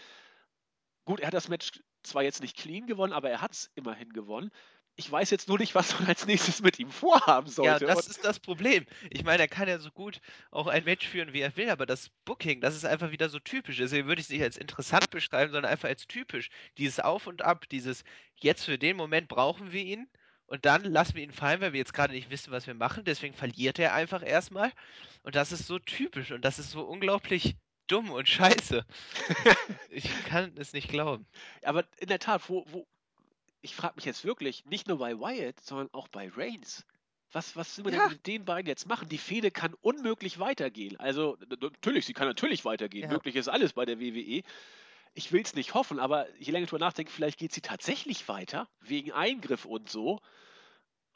Gut, er hat das Match zwar jetzt nicht clean gewonnen, aber er hat es immerhin gewonnen. Ich weiß jetzt nur nicht, was man als nächstes mit ihm vorhaben sollte. Ja, das ist das Problem. Ich meine, er kann ja so gut auch ein Match führen, wie er will, aber das Booking, das ist einfach wieder so typisch. Deswegen würde ich es nicht als interessant beschreiben, sondern einfach als typisch. Dieses Auf und Ab, dieses jetzt für den Moment brauchen wir ihn und dann lassen wir ihn fallen, weil wir jetzt gerade nicht wissen, was wir machen. Deswegen verliert er einfach erstmal. Und das ist so typisch und das ist so unglaublich dumm und scheiße. ich kann es nicht glauben. Aber in der Tat, wo, wo, ich frage mich jetzt wirklich, nicht nur bei Wyatt, sondern auch bei Reigns. Was, was will man Ja. denn mit den beiden jetzt machen? Die Fehde kann unmöglich weitergehen. Also, natürlich, sie kann natürlich weitergehen. Ja. Möglich ist alles bei der WWE. Ich will es nicht hoffen, aber je länger ich drüber nachdenke, vielleicht geht sie tatsächlich weiter, wegen Eingriff und so.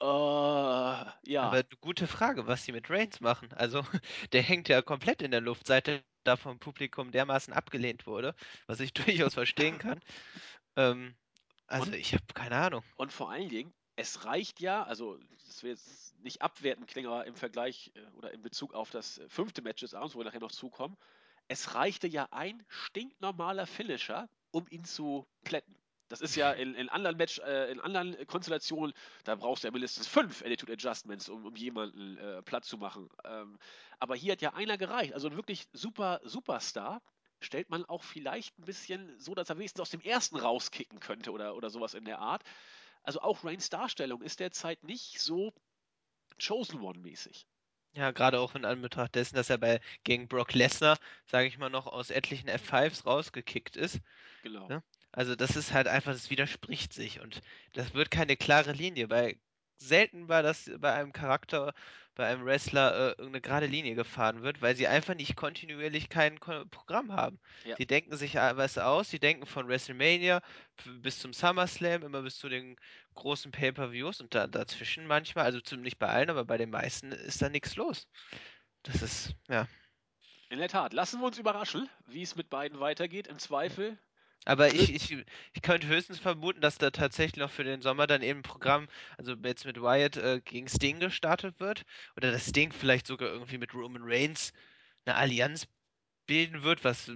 Äh, ja. Aber gute Frage, was sie mit Reigns machen. Also, der hängt ja komplett in der Luft, seit er da vom Publikum dermaßen abgelehnt wurde, was ich durchaus verstehen kann. Ähm, also, Und- ich habe keine Ahnung. Und vor allen Dingen, es reicht ja, also das will jetzt nicht abwertend klingen, aber im Vergleich äh, oder in Bezug auf das äh, fünfte Match des Abends, wo wir nachher noch zukommen, es reichte ja ein stinknormaler Finisher, um ihn zu plätten. Das ist ja in, in anderen Match, äh, in anderen Konstellationen, da brauchst du ja mindestens fünf Attitude Adjustments, um, um jemanden äh, platt zu machen. Ähm, aber hier hat ja einer gereicht. Also ein wirklich super Superstar stellt man auch vielleicht ein bisschen so, dass er wenigstens aus dem ersten rauskicken könnte oder, oder sowas in der Art. Also auch Reigns Darstellung ist derzeit nicht so Chosen One-mäßig. Ja, gerade auch in Anbetracht dessen, dass er bei gegen Brock Lesnar, sage ich mal, noch aus etlichen F5s rausgekickt ist. Genau. Ja. Also das ist halt einfach, das widerspricht sich und das wird keine klare Linie. Bei selten war das bei einem Charakter, bei einem Wrestler äh, irgendeine gerade Linie gefahren wird, weil sie einfach nicht kontinuierlich kein Ko Programm haben. Ja. Sie denken sich was aus, sie denken von WrestleMania bis zum SummerSlam, immer bis zu den großen Pay-per-Views und da, dazwischen manchmal, also zum, nicht bei allen, aber bei den meisten ist da nichts los. Das ist, ja. In der Tat. Lassen wir uns überraschen, wie es mit beiden weitergeht. Im Zweifel. Aber ich, ich, ich könnte höchstens vermuten, dass da tatsächlich noch für den Sommer dann eben ein Programm, also jetzt mit Wyatt äh, gegen Sting gestartet wird. Oder dass Sting vielleicht sogar irgendwie mit Roman Reigns eine Allianz bilden wird, was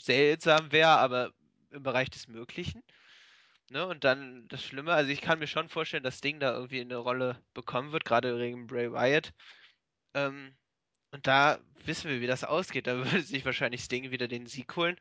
seltsam wäre, aber im Bereich des Möglichen. Ne? Und dann das Schlimme, also ich kann mir schon vorstellen, dass Sting da irgendwie eine Rolle bekommen wird, gerade gegen Bray Wyatt. Ähm, und da wissen wir, wie das ausgeht. Da würde sich wahrscheinlich Sting wieder den Sieg holen.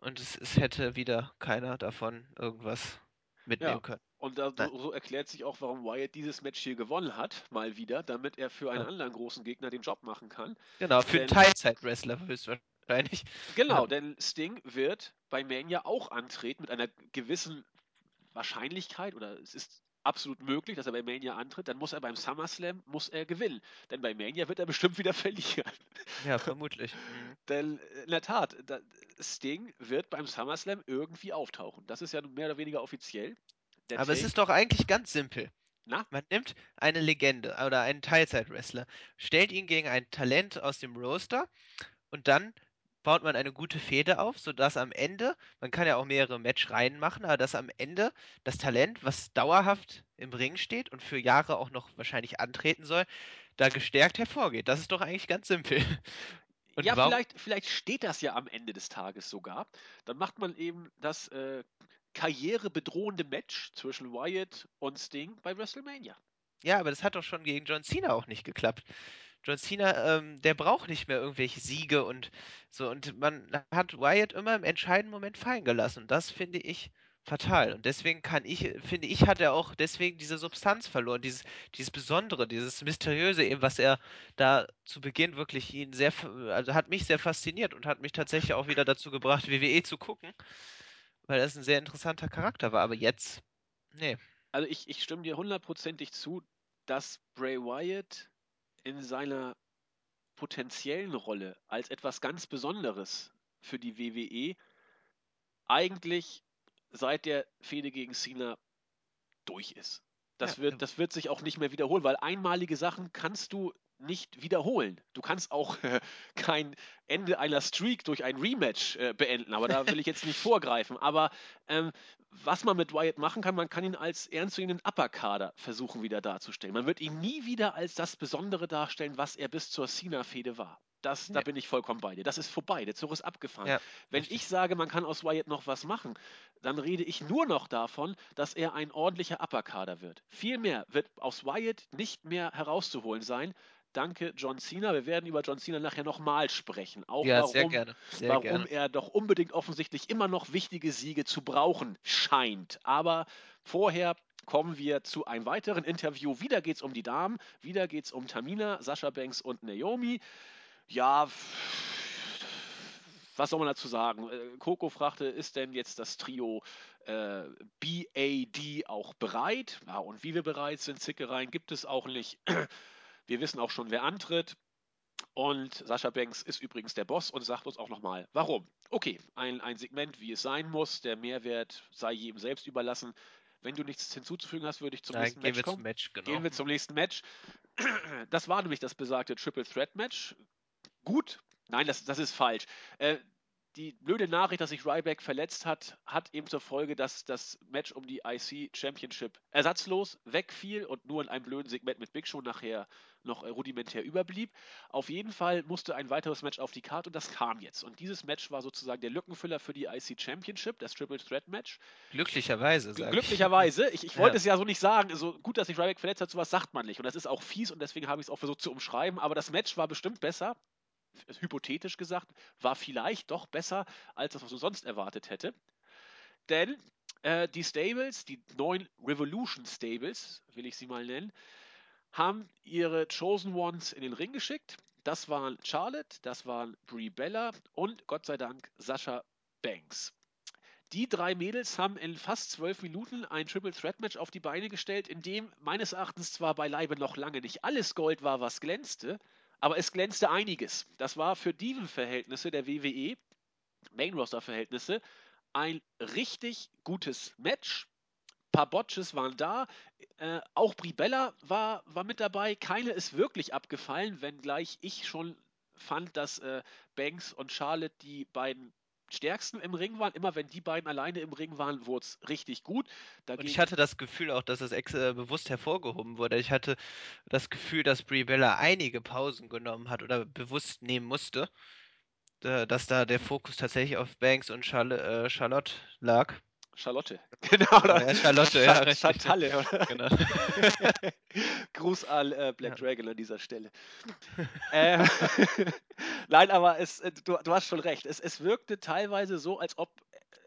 Und es, es hätte wieder keiner davon irgendwas mitnehmen Ja. können. Und da, so, erklärt sich auch, warum Wyatt dieses Match hier gewonnen hat, mal wieder, damit er für einen Ja. anderen großen Gegner den Job machen kann. Genau, für einen Denn- Teilzeit-Wrestler höchstwahrscheinlich. Genau, Ja. denn Sting wird bei Mania auch antreten mit einer gewissen Wahrscheinlichkeit oder es ist absolut möglich, dass er bei Mania antritt, dann muss er beim SummerSlam muss er gewinnen, denn bei Mania wird er bestimmt wieder verlieren. Ja, vermutlich. Mhm. Denn in der Tat, Sting wird beim SummerSlam irgendwie auftauchen. Das ist ja mehr oder weniger offiziell. Der Aber es Take- ist doch eigentlich ganz simpel. Na? Man nimmt eine Legende oder einen Teilzeit-Wrestler, stellt ihn gegen ein Talent aus dem Roster und dann baut man eine gute Fehde auf, sodass am Ende, man kann ja auch mehrere Matchreihen machen, aber dass am Ende das Talent, was dauerhaft im Ring steht und für Jahre auch noch wahrscheinlich antreten soll, da gestärkt hervorgeht. Das ist doch eigentlich ganz simpel. Und ja, warum- vielleicht, vielleicht steht das ja am Ende des Tages sogar. Dann macht man eben das äh, karrierebedrohende Match zwischen Wyatt und Sting bei WrestleMania. Ja, aber das hat doch schon gegen John Cena auch nicht geklappt. John Cena, ähm, der braucht nicht mehr irgendwelche Siege und so. Und man hat Wyatt immer im entscheidenden Moment fallen gelassen. Und das finde ich fatal. Und deswegen kann ich, finde ich, hat er auch deswegen diese Substanz verloren, dieses, dieses Besondere, dieses Mysteriöse eben, was er da zu Beginn wirklich ihn sehr, also hat mich sehr fasziniert und hat mich tatsächlich auch wieder dazu gebracht, WWE zu gucken, weil das ein sehr interessanter Charakter war. Aber jetzt, nee. Also ich, ich stimme dir hundertprozentig zu, dass Bray Wyatt in seiner potenziellen Rolle als etwas ganz Besonderes für die WWE eigentlich seit der Fehde gegen Cena durch ist. Das, Ja, wird, das wird sich auch nicht mehr wiederholen, weil einmalige Sachen kannst du nicht wiederholen. Du kannst auch kein Ende einer Streak durch ein Rematch äh, beenden, aber da will ich jetzt nicht vorgreifen. Aber ähm, was man mit Wyatt machen kann, man kann ihn als ernstzunehmenden Upper-Kader versuchen wieder darzustellen. Man wird ihn nie wieder als das Besondere darstellen, was er bis zur Cena-Fehde war. Das, Da Nee. bin ich vollkommen bei dir. Das ist vorbei. Der Zug ist abgefahren. Ja, Wenn richtig. ich sage, man kann aus Wyatt noch was machen, dann rede ich nur noch davon, dass er ein ordentlicher Upper-Kader wird. Viel mehr wird aus Wyatt nicht mehr herauszuholen sein. Danke, John Cena. Wir werden über John Cena nachher nochmal sprechen. Auch Ja, warum, sehr gerne. Sehr warum gerne. er doch unbedingt offensichtlich immer noch wichtige Siege zu brauchen scheint. Aber vorher kommen wir zu einem weiteren Interview. Wieder geht es um die Damen, wieder geht es um Tamina, Sascha Banks und Naomi. Ja, was soll man dazu sagen? Äh, Coco fragte, ist denn jetzt das Trio äh, BAD auch bereit? Ja, und wie wir bereit sind, Zickereien gibt es auch nicht. Wir wissen auch schon, wer antritt. Und Sascha Banks ist übrigens der Boss und sagt uns auch nochmal, warum. Okay, ein, ein Segment, wie es sein muss. Der Mehrwert sei jedem selbst überlassen. Wenn du nichts hinzuzufügen hast, würde ich zum Nein, nächsten Match kommen. Match, genau. Gehen wir zum nächsten Match. Das war nämlich das besagte Triple Threat Match. Gut. Nein, das, das ist falsch. Äh, die blöde Nachricht, dass sich Ryback verletzt hat, hat eben zur Folge, dass das Match um die IC Championship ersatzlos wegfiel und nur in einem blöden Segment mit Big Show nachher noch äh, rudimentär überblieb. Auf jeden Fall musste ein weiteres Match auf die Karte und das kam jetzt. Und dieses Match war sozusagen der Lückenfüller für die IC Championship, das Triple Threat Match. Glücklicherweise, Gl sag glücklicherweise. Ich, ich Ja. wollte es ja so nicht sagen. So gut, dass sich Ryback verletzt hat, sowas sagt man nicht. Und das ist auch fies und deswegen habe ich es auch versucht zu umschreiben. Aber das Match war bestimmt besser. Hypothetisch gesagt, war vielleicht doch besser, als das, was man sonst erwartet hätte. Denn äh, die Stables, die neuen Revolution Stables, will ich sie mal nennen, haben ihre Chosen Ones in den Ring geschickt. Das waren Charlotte, das waren Brie Bella und Gott sei Dank Sascha Banks. Die drei Mädels haben in fast zwölf Minuten ein Triple Threat Match auf die Beine gestellt, in dem meines Erachtens zwar beileibe noch lange nicht alles Gold war, was glänzte, aber es glänzte einiges. Das war für Diven-Verhältnisse der WWE, Main-Roster-Verhältnisse, ein richtig gutes Match. Ein paar Botches waren da. Äh, auch Bribella war, war mit dabei. Keine ist wirklich abgefallen, wenngleich ich schon fand, dass äh, Banks und Charlotte die beiden stärksten im Ring waren. Immer wenn die beiden alleine im Ring waren, wurde es richtig gut. Und Dagegen, ich hatte das Gefühl auch, dass es ex äh, bewusst hervorgehoben wurde. Ich hatte das Gefühl, dass Brie Bella einige Pausen genommen hat oder bewusst nehmen musste. Da, dass da der Fokus tatsächlich auf Banks und Charl äh, Charlotte lag. Charlotte. Genau. Oder? Ja, Charlotte, ja, richtig. Chantalle, oder? Genau. Gruß an äh, Black Ja. Dragon an dieser Stelle. äh, Nein, aber es, äh, du, du hast schon recht. Es, es wirkte teilweise so, als ob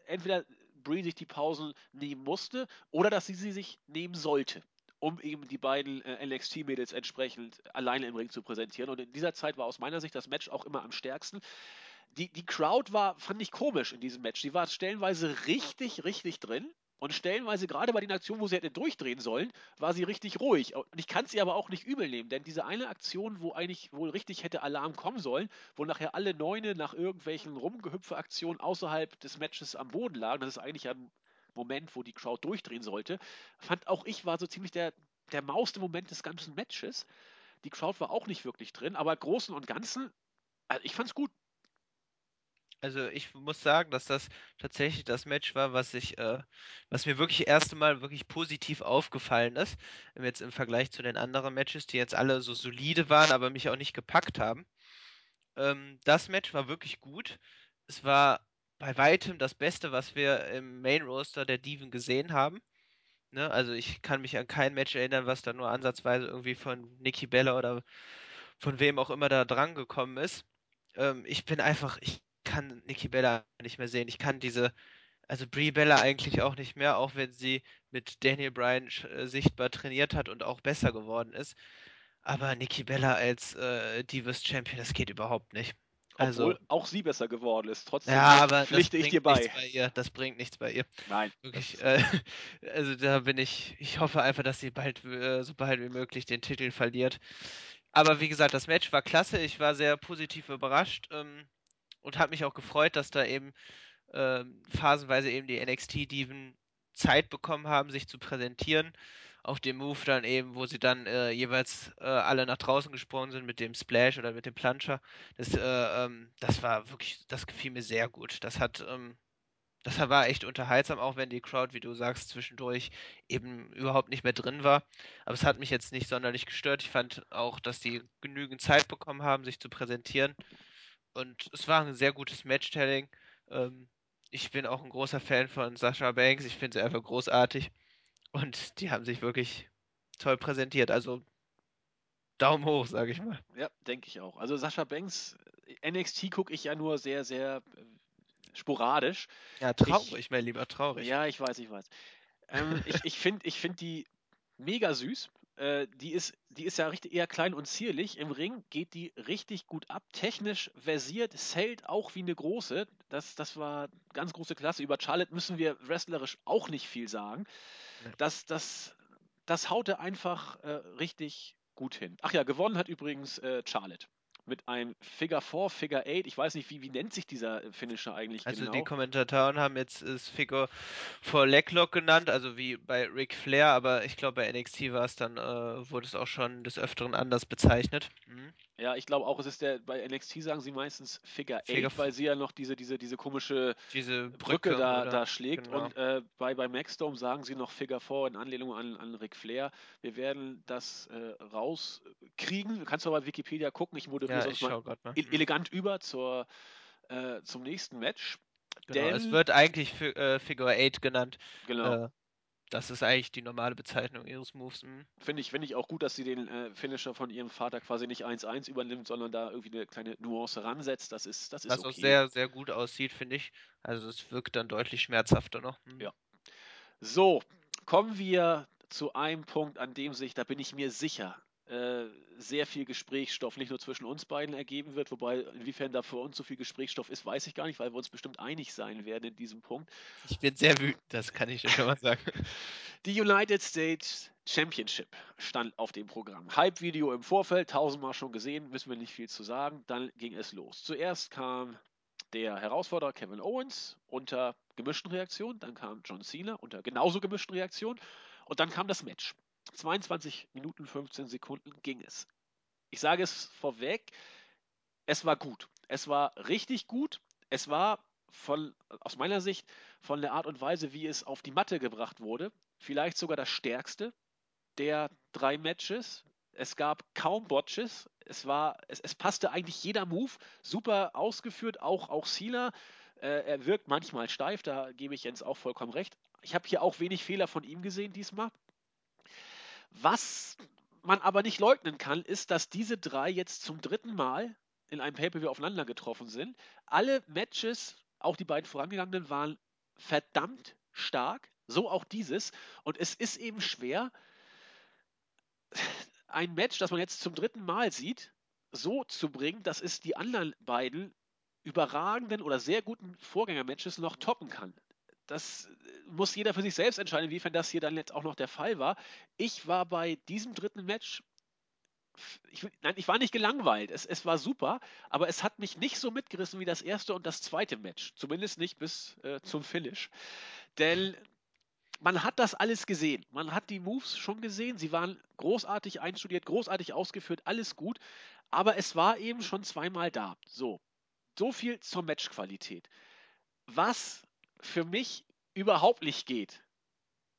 entweder Brie sich die Pausen nehmen musste oder dass sie sie sich nehmen sollte, um eben die beiden äh, NXT-Mädels entsprechend alleine im Ring zu präsentieren. Und in dieser Zeit war aus meiner Sicht das Match auch immer am stärksten. Die, die Crowd war, fand ich komisch in diesem Match. Die war stellenweise richtig, richtig drin. Und stellenweise, gerade bei den Aktionen, wo sie hätte durchdrehen sollen, war sie richtig ruhig. Und ich kann sie aber auch nicht übel nehmen, denn diese eine Aktion, wo eigentlich wohl richtig hätte Alarm kommen sollen, wo nachher alle Neune nach irgendwelchen Rumgehüpfe-Aktionen außerhalb des Matches am Boden lagen, das ist eigentlich ein Moment, wo die Crowd durchdrehen sollte, fand auch ich war so ziemlich der, der mauste Moment des ganzen Matches. Die Crowd war auch nicht wirklich drin, aber im Großen und Ganzen, also ich fand's gut. Also ich muss sagen, dass das tatsächlich das Match war, was ich, äh, was mir wirklich erste Mal wirklich positiv aufgefallen ist. Jetzt im Vergleich zu den anderen Matches, die jetzt alle so solide waren, aber mich auch nicht gepackt haben. Ähm, das Match war wirklich gut. Es war bei weitem das Beste, was wir im Main Roster der Diven gesehen haben. Ne? Also ich kann mich an kein Match erinnern, was da nur ansatzweise irgendwie von Nikki Bella oder von wem auch immer da dran gekommen ist. Ähm, ich bin einfach, ich kann Nikki Bella nicht mehr sehen. Ich kann diese, also Brie Bella eigentlich auch nicht mehr, auch wenn sie mit Daniel Bryan äh, sichtbar trainiert hat und auch besser geworden ist. Aber Nikki Bella als äh, Divas Champion, das geht überhaupt nicht. Also, Obwohl auch sie besser geworden ist. Trotzdem ja, aber das pflichte ich bringt dir bei. nichts bei ihr. Das bringt nichts bei ihr. Nein. Wirklich, äh, also da bin ich, ich hoffe einfach, dass sie bald, äh, so bald wie möglich den Titel verliert. Aber wie gesagt, das Match war klasse. Ich war sehr positiv überrascht ähm, und habe mich auch gefreut, dass da eben ähm, phasenweise eben die NXT-Diven Zeit bekommen haben, sich zu präsentieren. Auf dem Move dann eben, wo sie dann äh, jeweils äh, alle nach draußen gesprungen sind mit dem Splash oder mit dem Plunger. Das, äh, ähm, das war wirklich, das gefiel mir sehr gut. Das hat, ähm, das war echt unterhaltsam, auch wenn die Crowd, wie du sagst, zwischendurch eben überhaupt nicht mehr drin war. Aber es hat mich jetzt nicht sonderlich gestört. Ich fand auch, dass die genügend Zeit bekommen haben, sich zu präsentieren. Und es war ein sehr gutes Matchtelling. Ähm, ich bin auch ein großer Fan von Sasha Banks. Ich finde sie einfach großartig. Und die haben sich wirklich toll präsentiert. Also Daumen hoch, sage ich mal. Ja, denke ich auch. Also Sascha Banks, NXT gucke ich ja nur sehr, sehr äh, sporadisch. Ja, traurig, mein Lieber, traurig. Ja, ich weiß, ich weiß. Ähm, ich ich finde ich find die mega süß Äh, die, ist, die ist ja richtig eher klein und zierlich. Im Ring geht die richtig gut ab. Technisch versiert, zählt auch wie eine große. Das, das war ganz große Klasse. Über Charlotte müssen wir wrestlerisch auch nicht viel sagen. Das, das, das haute einfach äh, richtig gut hin. Ach ja, gewonnen hat übrigens äh, Charlotte mit einem Figure 4, Figure 8. Ich weiß nicht, wie, wie nennt sich dieser Finisher eigentlich Also genau? die Kommentatoren haben jetzt das Figure 4 Leglock genannt, also wie bei Ric Flair, aber ich glaube bei NXT war es dann, äh, wurde es auch schon des Öfteren anders bezeichnet. Mhm. Ja, ich glaube auch, es ist der, bei NXT sagen sie meistens Figure 8, Figure weil sie ja noch diese, diese, diese komische Diese Brücke, Brücke da, oder da schlägt. genau. Und äh, bei, bei Maxdome sagen sie noch Figure 4 in Anlehnung an, an Ric Flair. Wir werden das äh, rauskriegen. Du kannst doch bei Wikipedia gucken. Ich moderiere Ja, sonst mal mal. e- elegant über zur, äh, zum nächsten Match. Genau, es Denn, wird eigentlich äh, Figure 8 genannt. genau, Äh, das ist eigentlich die normale Bezeichnung ihres Moves. Mhm. finde ich, find ich auch gut, dass sie den äh, Finisher von ihrem Vater quasi nicht 1-1 übernimmt, sondern da irgendwie eine kleine Nuance ransetzt. Das ist, das ist Was auch okay. sehr, sehr gut aussieht, finde ich. Also es wirkt dann deutlich schmerzhafter noch. Mhm. Ja. So, kommen wir zu einem Punkt, an dem sich, da bin ich mir sicher, sehr viel Gesprächsstoff nicht nur zwischen uns beiden ergeben wird, wobei inwiefern da für uns so viel Gesprächsstoff ist, weiß ich gar nicht, weil wir uns bestimmt einig sein werden in diesem Punkt. Ich bin sehr wütend, das kann ich schon mal sagen. Die United States Championship stand auf dem Programm. Hype-Video im Vorfeld, tausendmal schon gesehen, müssen wir nicht viel zu sagen. Dann ging es los. Zuerst kam der Herausforderer Kevin Owens unter gemischten Reaktionen, dann kam John Cena unter genauso gemischten Reaktionen und dann kam das Match. 22 Minuten 15 Sekunden ging es. Ich sage es vorweg, es war gut. Es war richtig gut. Es war von, aus meiner Sicht von der Art und Weise, wie es auf die Matte gebracht wurde, vielleicht sogar das stärkste der drei Matches. Es gab kaum Botches. Es war, es, es passte eigentlich jeder Move super ausgeführt, auch auch Cena. Äh, er wirkt manchmal steif, da gebe ich Jens auch vollkommen recht. Ich habe hier auch wenig Fehler von ihm gesehen diesmal. Was man aber nicht leugnen kann, ist, dass diese drei jetzt zum dritten Mal in einem Pay-Per-View aufeinander getroffen sind. Alle Matches, auch die beiden vorangegangenen, waren verdammt stark. So auch dieses. Und es ist eben schwer, ein Match, das man jetzt zum dritten Mal sieht, so zu bringen, dass es die anderen beiden überragenden oder sehr guten Vorgängermatches noch toppen kann. Das muss jeder für sich selbst entscheiden, inwiefern das hier dann jetzt auch noch der Fall war. Ich war bei diesem dritten Match, ich, nein, ich war nicht gelangweilt. Es, es war super, aber es hat mich nicht so mitgerissen wie das erste und das zweite Match. Zumindest nicht bis äh, zum Finish. Denn man hat das alles gesehen. Man hat die Moves schon gesehen. Sie waren großartig einstudiert, großartig ausgeführt, alles gut. Aber es war eben schon zweimal da. So. So viel zur Matchqualität. Was für mich überhaupt nicht geht,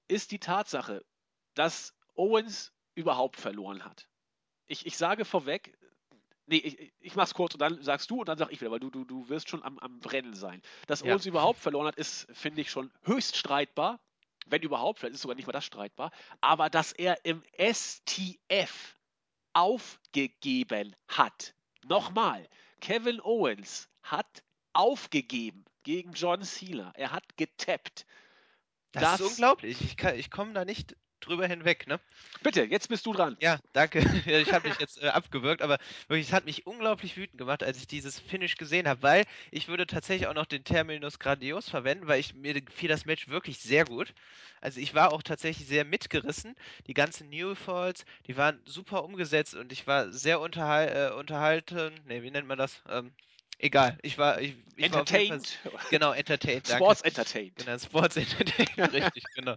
ist die Tatsache, dass Owens überhaupt verloren hat. Ich, ich sage vorweg, nee, ich, ich mach's kurz und dann sagst du und dann sag ich wieder, weil du, du, du wirst schon am, am Brennen sein. Dass Ja. Owens überhaupt verloren hat, ist, finde ich, schon höchst streitbar. Wenn überhaupt, vielleicht ist sogar nicht mal das streitbar. Aber dass er im STF aufgegeben hat. Nochmal, Kevin Owens hat aufgegeben gegen John Cena. Er hat getappt. Das, Das- ist unglaublich. Ich, kann- ich komme da nicht drüber hinweg, ne? Bitte, jetzt bist du dran. Ja, danke. Ich habe mich jetzt äh, abgewürgt, aber wirklich, es hat mich unglaublich wütend gemacht, als ich dieses Finish gesehen habe, weil ich würde tatsächlich auch noch den Terminus grandios verwenden, weil ich mir gefiel das Match wirklich sehr gut. Also ich war auch tatsächlich sehr mitgerissen. Die ganzen New Falls, die waren super umgesetzt und ich war sehr unterhal äh, unterhalten. Ne, wie nennt man das? Ähm, egal. Ich war, ich, ich war auf jeden Fall, Entertained. genau, entertained. Danke. Sports Entertained. Genau, Sports Entertainer, richtig, genau.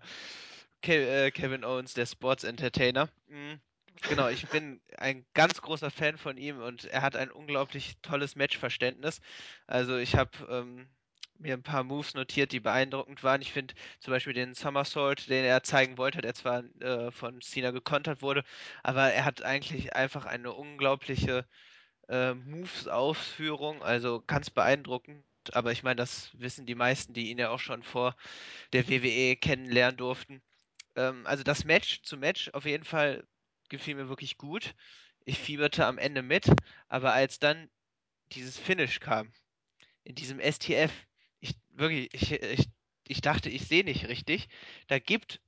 Ke äh, Kevin Owens, der Sports Entertainer. Mhm. Genau, ich bin ein ganz großer Fan von ihm und er hat ein unglaublich tolles Matchverständnis. Also ich habe ähm, mir ein paar Moves notiert, die beeindruckend waren. Ich finde zum Beispiel den Somersault, den er zeigen wollte, der zwar äh, von Cena gekontert wurde, aber er hat eigentlich einfach eine unglaubliche äh, Moves-Ausführung, also ganz beeindruckend. Aber ich meine, das wissen die meisten, die ihn ja auch schon vor der WWE kennenlernen durften. Ähm, also das Match zu Match auf jeden Fall gefiel mir wirklich gut. Ich fieberte am Ende mit, aber als dann dieses Finish kam, in diesem STF, ich wirklich, ich, ich, ich dachte, ich sehe nicht richtig. Da gibt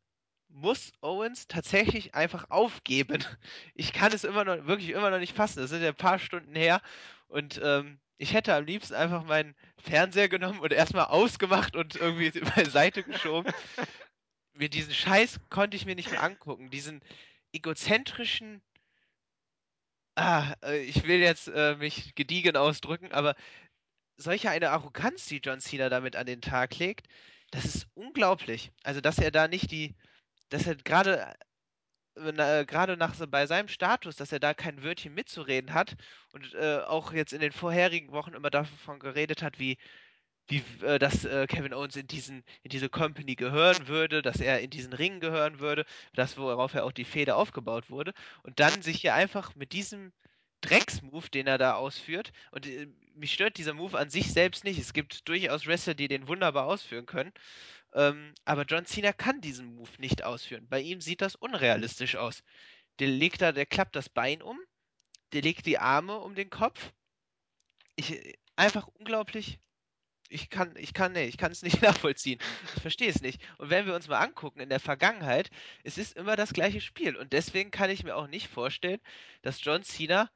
muss Owens tatsächlich einfach aufgeben. Ich kann es immer noch, wirklich immer noch nicht fassen. Das sind ja ein paar Stunden her. Und ähm, ich hätte am liebsten einfach meinen Fernseher genommen und erstmal ausgemacht und irgendwie beiseite geschoben. mir diesen Scheiß konnte ich mir nicht mehr angucken. Diesen egozentrischen. Ah, äh, ich will jetzt äh, mich gediegen ausdrücken, aber solche eine Arroganz, die John Cena damit an den Tag legt, das ist unglaublich. Also, dass er da nicht die, dass er gerade äh, gerade nach bei seinem Status, dass er da kein Wörtchen mitzureden hat und äh, auch jetzt in den vorherigen Wochen immer davon geredet hat, wie wie äh, dass äh, Kevin Owens in diesen in diese Company gehören würde, dass er in diesen Ring gehören würde, das worauf ja auch die Fehde aufgebaut wurde und dann sich hier einfach mit diesem Drecksmove, den er da ausführt und äh, mich stört dieser Move an sich selbst nicht. Es gibt durchaus Wrestler, die den wunderbar ausführen können. Ähm, aber John Cena kann diesen Move nicht ausführen. Bei ihm sieht das unrealistisch aus. Der legt da, der klappt das Bein um, der legt die Arme um den Kopf. Ich, einfach unglaublich. Ich kann, ich kann, nee, ich kann es nicht nachvollziehen. Ich verstehe es nicht. Und wenn wir uns mal angucken, in der Vergangenheit, es ist immer das gleiche Spiel. Und deswegen kann ich mir auch nicht vorstellen, dass John Cena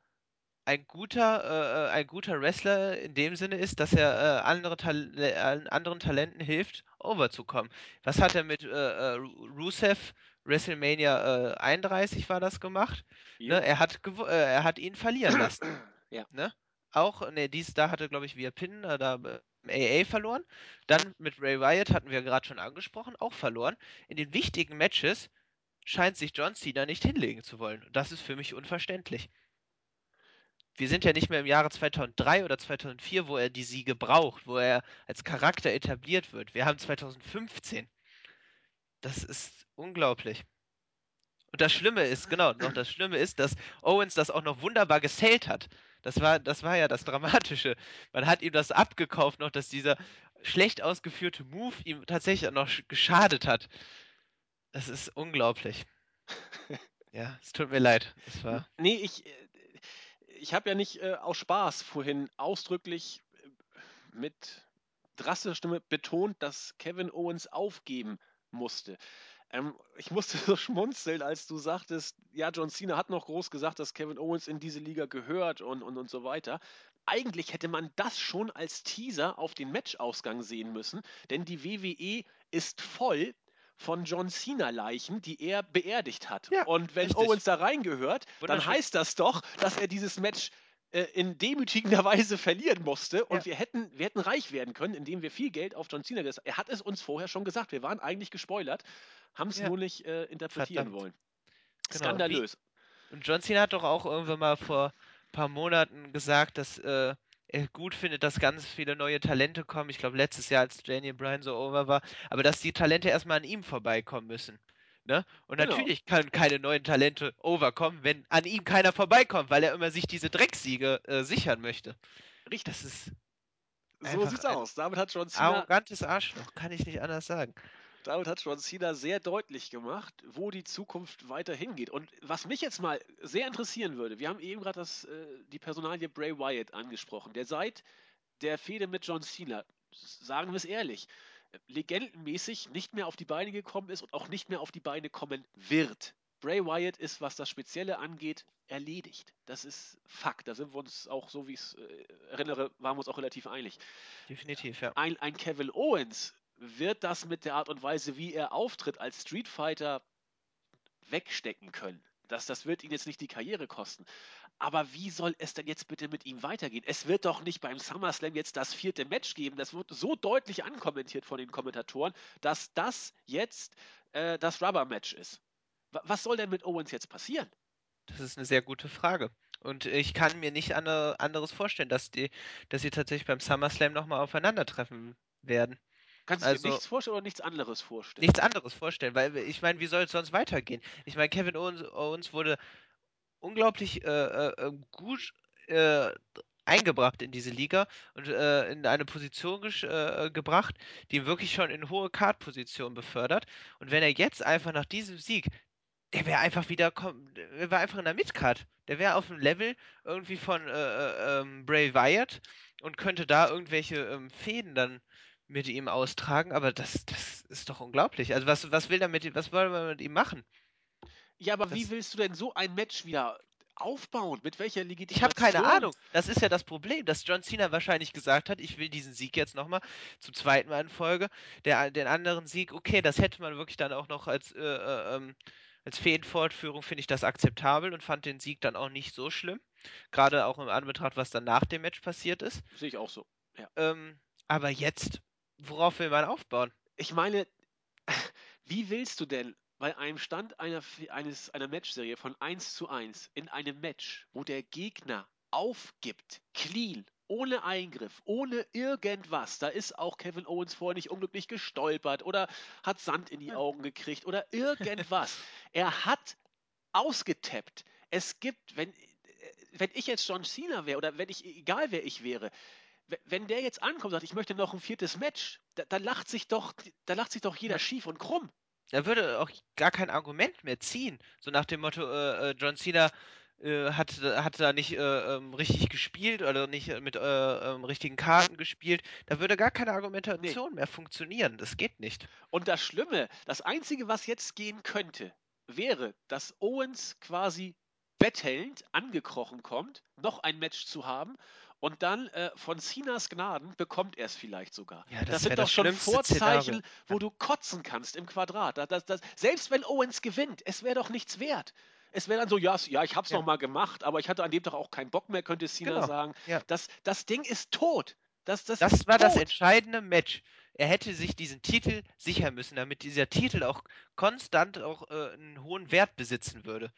ein guter, äh, ein guter Wrestler in dem Sinne ist, dass er äh, andere Tal äh, anderen Talenten hilft, overzukommen. Was hat er mit äh, äh Rusev WrestleMania 31 war das gemacht? Ne? Er, hat er hat ihn verlieren lassen. ja. Ne? Auch, ne, dies, da hatte, glaube ich, via Pin da AA verloren. Dann mit Ray Wyatt hatten wir gerade schon angesprochen, auch verloren. In den wichtigen Matches scheint sich John Cena nicht hinlegen zu wollen. Das ist für mich unverständlich wir sind ja nicht mehr im Jahre 2003 oder 2004, wo er die Siege braucht, wo er als Charakter etabliert wird. Wir haben 2015. Das ist unglaublich. Und das Schlimme ist, genau, noch das Schlimme ist, dass Owens das auch noch wunderbar gesellt hat. Das war, das war ja das Dramatische. Man hat ihm das abgekauft noch, dass dieser schlecht ausgeführte Move ihm tatsächlich auch noch geschadet hat. Das ist unglaublich. Ja, es tut mir leid. Es war nee, ich, äh, ich habe ja nicht äh, aus Spaß vorhin ausdrücklich äh, mit drastischer Stimme betont, dass Kevin Owens aufgeben musste. Ähm, ich musste so schmunzeln, als du sagtest, ja, John Cena hat noch groß gesagt, dass Kevin Owens in diese Liga gehört und, und, und so weiter. Eigentlich hätte man das schon als Teaser auf den Matchausgang sehen müssen, denn die WWE ist voll von John Cena-Leichen, die er beerdigt hat. Ja, und wenn richtig. Owens da reingehört, dann heißt das doch, dass er dieses Match äh, in demütigender Weise verlieren musste und ja. wir, hätten, wir hätten reich werden können, indem wir viel Geld auf John Cena gesagt Er hat es uns vorher schon gesagt. Wir waren eigentlich gespoilert, haben es ja. nur nicht äh, interpretieren Verdammt. wollen. Genau. Skandalös. Wie, und John Cena hat doch auch irgendwann mal vor ein paar Monaten gesagt, dass äh, gut findet, dass ganz viele neue Talente kommen. Ich glaube, letztes Jahr, als Daniel Bryan so over war, aber dass die Talente erstmal an ihm vorbeikommen müssen. Ne? Und genau. natürlich können keine neuen Talente overkommen, wenn an ihm keiner vorbeikommt, weil er immer sich diese Drecksiege äh, sichern möchte. Richtig. Das ist. So sieht's aus. Damit hat John Cena. Arrogantes Arschloch, kann ich nicht anders sagen. Damit hat John Cena sehr deutlich gemacht, wo die Zukunft weiter hingeht. Und was mich jetzt mal sehr interessieren würde, wir haben eben gerade äh, die Personalie Bray Wyatt angesprochen, der seit der Fehde mit John Cena, sagen wir es ehrlich, legendenmäßig nicht mehr auf die Beine gekommen ist und auch nicht mehr auf die Beine kommen wird. Bray Wyatt ist, was das Spezielle angeht, erledigt. Das ist Fakt. Da sind wir uns auch, so wie ich es äh, erinnere, waren wir uns auch relativ einig. Definitiv, ja. Ein, ein Kevin Owens wird das mit der Art und Weise, wie er auftritt, als Street Fighter wegstecken können. Das, das wird ihn jetzt nicht die Karriere kosten. Aber wie soll es denn jetzt bitte mit ihm weitergehen? Es wird doch nicht beim SummerSlam jetzt das vierte Match geben. Das wird so deutlich ankommentiert von den Kommentatoren, dass das jetzt äh, das Rubber-Match ist. W was soll denn mit Owens jetzt passieren? Das ist eine sehr gute Frage. Und ich kann mir nicht andere, anderes vorstellen, dass die, dass sie tatsächlich beim SummerSlam nochmal aufeinandertreffen werden. Kannst du also, dir nichts vorstellen oder nichts anderes vorstellen? Nichts anderes vorstellen, weil ich meine, wie soll es sonst weitergehen? Ich meine, Kevin Owens, Owens wurde unglaublich äh, äh, ähm, gut äh, eingebracht in diese Liga und äh, in eine Position äh, gebracht, die ihn wirklich schon in hohe Card-Positionen befördert. Und wenn er jetzt einfach nach diesem Sieg, der wäre einfach wieder, der wäre einfach in der Midcard. Der wäre auf dem Level irgendwie von äh, ähm, Bray Wyatt und könnte da irgendwelche ähm, Fäden dann mit ihm austragen, aber das, das ist doch unglaublich. Also was, was will er mit ihm, was wollen wir mit ihm machen? Ja, aber Das- wie willst du denn so ein Match wieder aufbauen? Mit welcher Legitimation? Ich habe keine Ahnung. Das ist ja das Problem, dass John Cena wahrscheinlich gesagt hat, ich will diesen Sieg jetzt nochmal zum zweiten Mal in Folge. Der, den anderen Sieg, okay, das hätte man wirklich dann auch noch als, äh, äh, ähm, als Fädenfortführung, finde ich das akzeptabel und fand den Sieg dann auch nicht so schlimm. Gerade auch im Anbetracht, was dann nach dem Match passiert ist. Sehe ich auch so. Ähm, aber jetzt, worauf will man aufbauen? Ich meine, wie willst du denn bei einem Stand einer, eines, einer Matchserie von 1 zu 1 in einem Match, wo der Gegner aufgibt, clean, ohne Eingriff, ohne irgendwas, da ist auch Kevin Owens vorher nicht unglücklich gestolpert oder hat Sand in die Ja. Augen gekriegt oder irgendwas. er hat ausgetappt. Es gibt, wenn, wenn ich jetzt John Cena wäre oder wenn ich, egal wer ich wäre, wenn der jetzt ankommt und sagt, ich möchte noch ein viertes Match, da, da lacht sich doch, da lacht sich doch jeder schief und krumm. Da würde auch gar kein Argument mehr ziehen. So nach dem Motto, äh, äh, John Cena äh, hat, hat da nicht äh, ähm, richtig gespielt oder nicht mit äh, ähm, richtigen Karten gespielt. Da würde gar keine Argumentation mehr funktionieren. Das geht nicht. Und das Schlimme, das Einzige, was jetzt gehen könnte, wäre, dass Owens quasi bettelnd angekrochen kommt, noch ein Match zu haben und dann äh, von Cenas Gnaden bekommt er es vielleicht sogar. Ja, das das sind das doch schon schlimmste Vorzeichen, Szenario. wo du kotzen kannst im Quadrat. Das, das, das, selbst wenn Owens gewinnt, es wäre doch nichts wert. Es wäre dann so, ja, ja ich hab's Ja. noch mal gemacht, aber ich hatte an dem Tag auch keinen Bock mehr, könnte Cena Genau, sagen. ja. Das, das Ding ist tot. Das, das, Das war das tot. entscheidende Match. Er hätte sich diesen Titel sichern müssen, damit dieser Titel auch konstant auch äh, einen hohen Wert besitzen würde.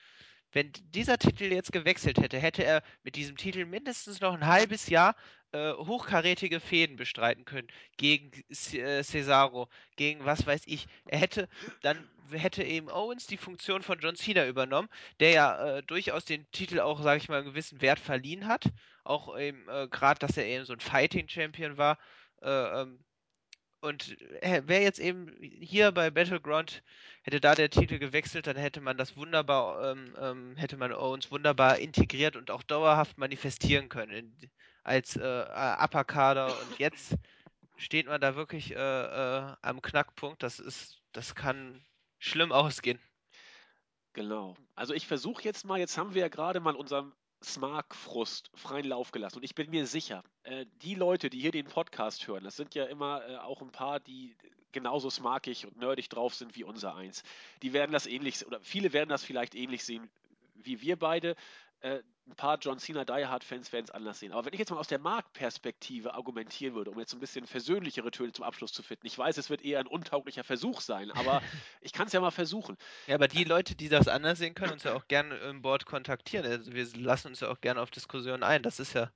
Wenn dieser Titel jetzt gewechselt hätte, hätte er mit diesem Titel mindestens noch ein halbes Jahr äh, hochkarätige Fäden bestreiten können. Gegen äh, Cesaro, gegen was weiß ich. Er hätte, dann hätte eben Owens die Funktion von John Cena übernommen, der ja äh, durchaus den Titel auch, sage ich mal, einen gewissen Wert verliehen hat. Auch eben äh, gerade, dass er eben so ein Fighting-Champion war. Äh, ähm, und wäre jetzt eben hier bei Battleground, hätte da der Titel gewechselt, dann hätte man das wunderbar, ähm, ähm, hätte man Owens wunderbar integriert und auch dauerhaft manifestieren können in, als äh, äh, Upper Kader. Und jetzt steht man da wirklich äh, äh, am Knackpunkt. Das ist, das kann schlimm ausgehen. Genau. Also ich versuche jetzt mal, jetzt haben wir ja gerade mal unserem Smark-Frust freien Lauf gelassen. Und ich bin mir sicher, äh, die Leute, die hier den Podcast hören, das sind ja immer äh, auch ein paar, die genauso smarkig und nerdig drauf sind wie unser eins. Die werden das ähnlich, oder viele werden das vielleicht ähnlich sehen wie wir beide. Äh, ein paar John Cena Die Hard Fans werden es anders sehen. Aber wenn ich jetzt mal aus der Marktperspektive argumentieren würde, um jetzt ein bisschen versöhnlichere Töne zum Abschluss zu finden, ich weiß, es wird eher ein untauglicher Versuch sein, aber ich kann es ja mal versuchen. Ja, aber die Leute, die das anders sehen, können uns ja auch gerne im Board kontaktieren. Also wir lassen uns ja auch gerne auf Diskussionen ein. Das ist ja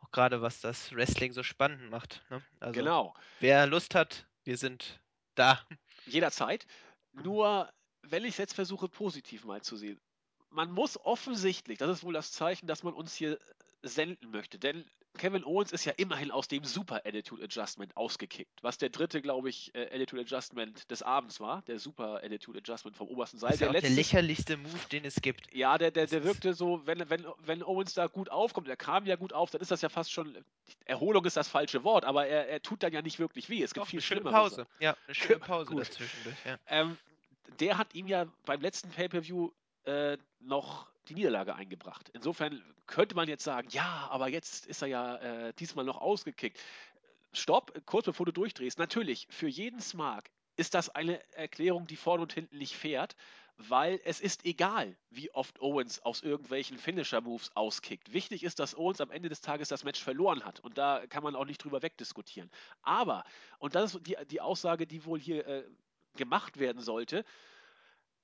auch gerade, was das Wrestling so spannend macht. Ne? Also Genau. wer Lust hat, wir sind da. Jederzeit. Nur, wenn ich es jetzt versuche, positiv mal zu sehen. Man muss offensichtlich, das ist wohl das Zeichen, dass man uns hier senden möchte. Denn Kevin Owens ist ja immerhin aus dem Super Attitude Adjustment ausgekickt. Was der dritte, glaube ich, äh, Attitude Adjustment des Abends war. Der Super Attitude Adjustment vom obersten Seil. Das ist ja auch der letzte- lächerlichste Move, den es gibt. ja, der, der, der wirkte so, wenn, wenn, wenn Owens da gut aufkommt, er kam ja gut auf, dann ist das ja fast schon, Erholung ist das falsche Wort, aber er, er tut dann ja nicht wirklich weh. Es gibt Doch, viel eine schöne schlimmere Pause. Ja, eine schöne Pause Gut. dazwischendurch. Ja. ähm, der hat ihm ja beim letzten Pay-Per-View äh, noch die Niederlage eingebracht. Insofern könnte man jetzt sagen, ja, aber jetzt ist er ja äh, diesmal noch ausgekickt. Stopp, kurz bevor du durchdrehst. Natürlich, für jeden Smart ist das eine Erklärung, die vorne und hinten nicht fährt, weil es ist egal, wie oft Owens aus irgendwelchen Finisher-Moves auskickt. Wichtig ist, dass Owens am Ende des Tages das Match verloren hat und da kann man auch nicht drüber wegdiskutieren. Aber, und das ist die, die Aussage, die wohl hier äh, gemacht werden sollte,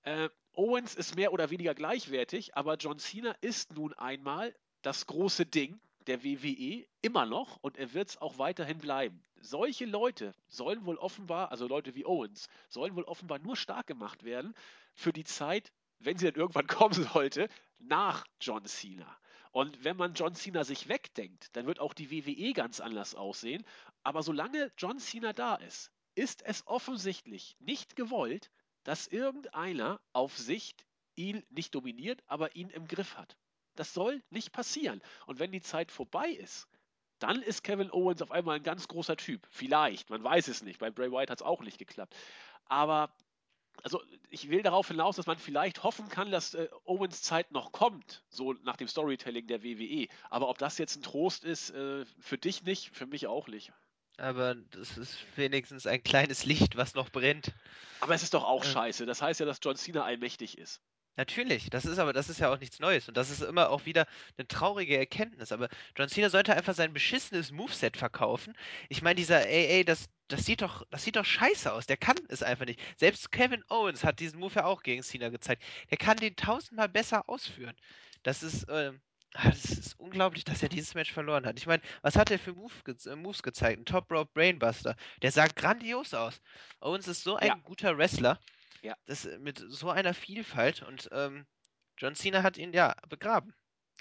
äh, Owens ist mehr oder weniger gleichwertig, aber John Cena ist nun einmal das große Ding der WWE immer noch und er wird es auch weiterhin bleiben. Solche Leute sollen wohl offenbar, also Leute wie Owens, sollen wohl offenbar nur stark gemacht werden für die Zeit, wenn sie dann irgendwann kommen sollte, nach John Cena. Und wenn man John Cena sich wegdenkt, dann wird auch die WWE ganz anders aussehen. Aber solange John Cena da ist, ist es offensichtlich nicht gewollt, dass irgendeiner auf Sicht ihn nicht dominiert, aber ihn im Griff hat. Das soll nicht passieren. Und wenn die Zeit vorbei ist, dann ist Kevin Owens auf einmal ein ganz großer Typ. Vielleicht, man weiß es nicht. Bei Bray Wyatt hat es auch nicht geklappt. Aber also ich will darauf hinaus, dass man vielleicht hoffen kann, dass äh, Owens Zeit noch kommt, so nach dem Storytelling der WWE. Aber ob das jetzt ein Trost ist, äh, für dich nicht, für mich auch nicht. Aber das ist wenigstens ein kleines Licht, was noch brennt. Aber es ist doch auch Ähm. scheiße. Das heißt ja, dass John Cena allmächtig ist. Natürlich, das ist aber, das ist ja auch nichts Neues und das ist immer auch wieder eine traurige Erkenntnis. Aber John Cena sollte einfach sein beschissenes Moveset verkaufen. Ich meine, dieser AA, das, das sieht doch, das sieht doch scheiße aus. Der kann es einfach nicht. Selbst Kevin Owens hat diesen Move ja auch gegen Cena gezeigt. Der kann den tausendmal besser ausführen. Das ist, ähm, ah, das ist unglaublich, dass er dieses Match verloren hat. Ich meine, was hat er für Move ge äh, Moves gezeigt? Ein Top Rope Brainbuster. Der sah grandios aus. Owens ist so ein Ja. guter Wrestler. Ja. Das, äh, mit so einer Vielfalt und ähm, John Cena hat ihn ja begraben.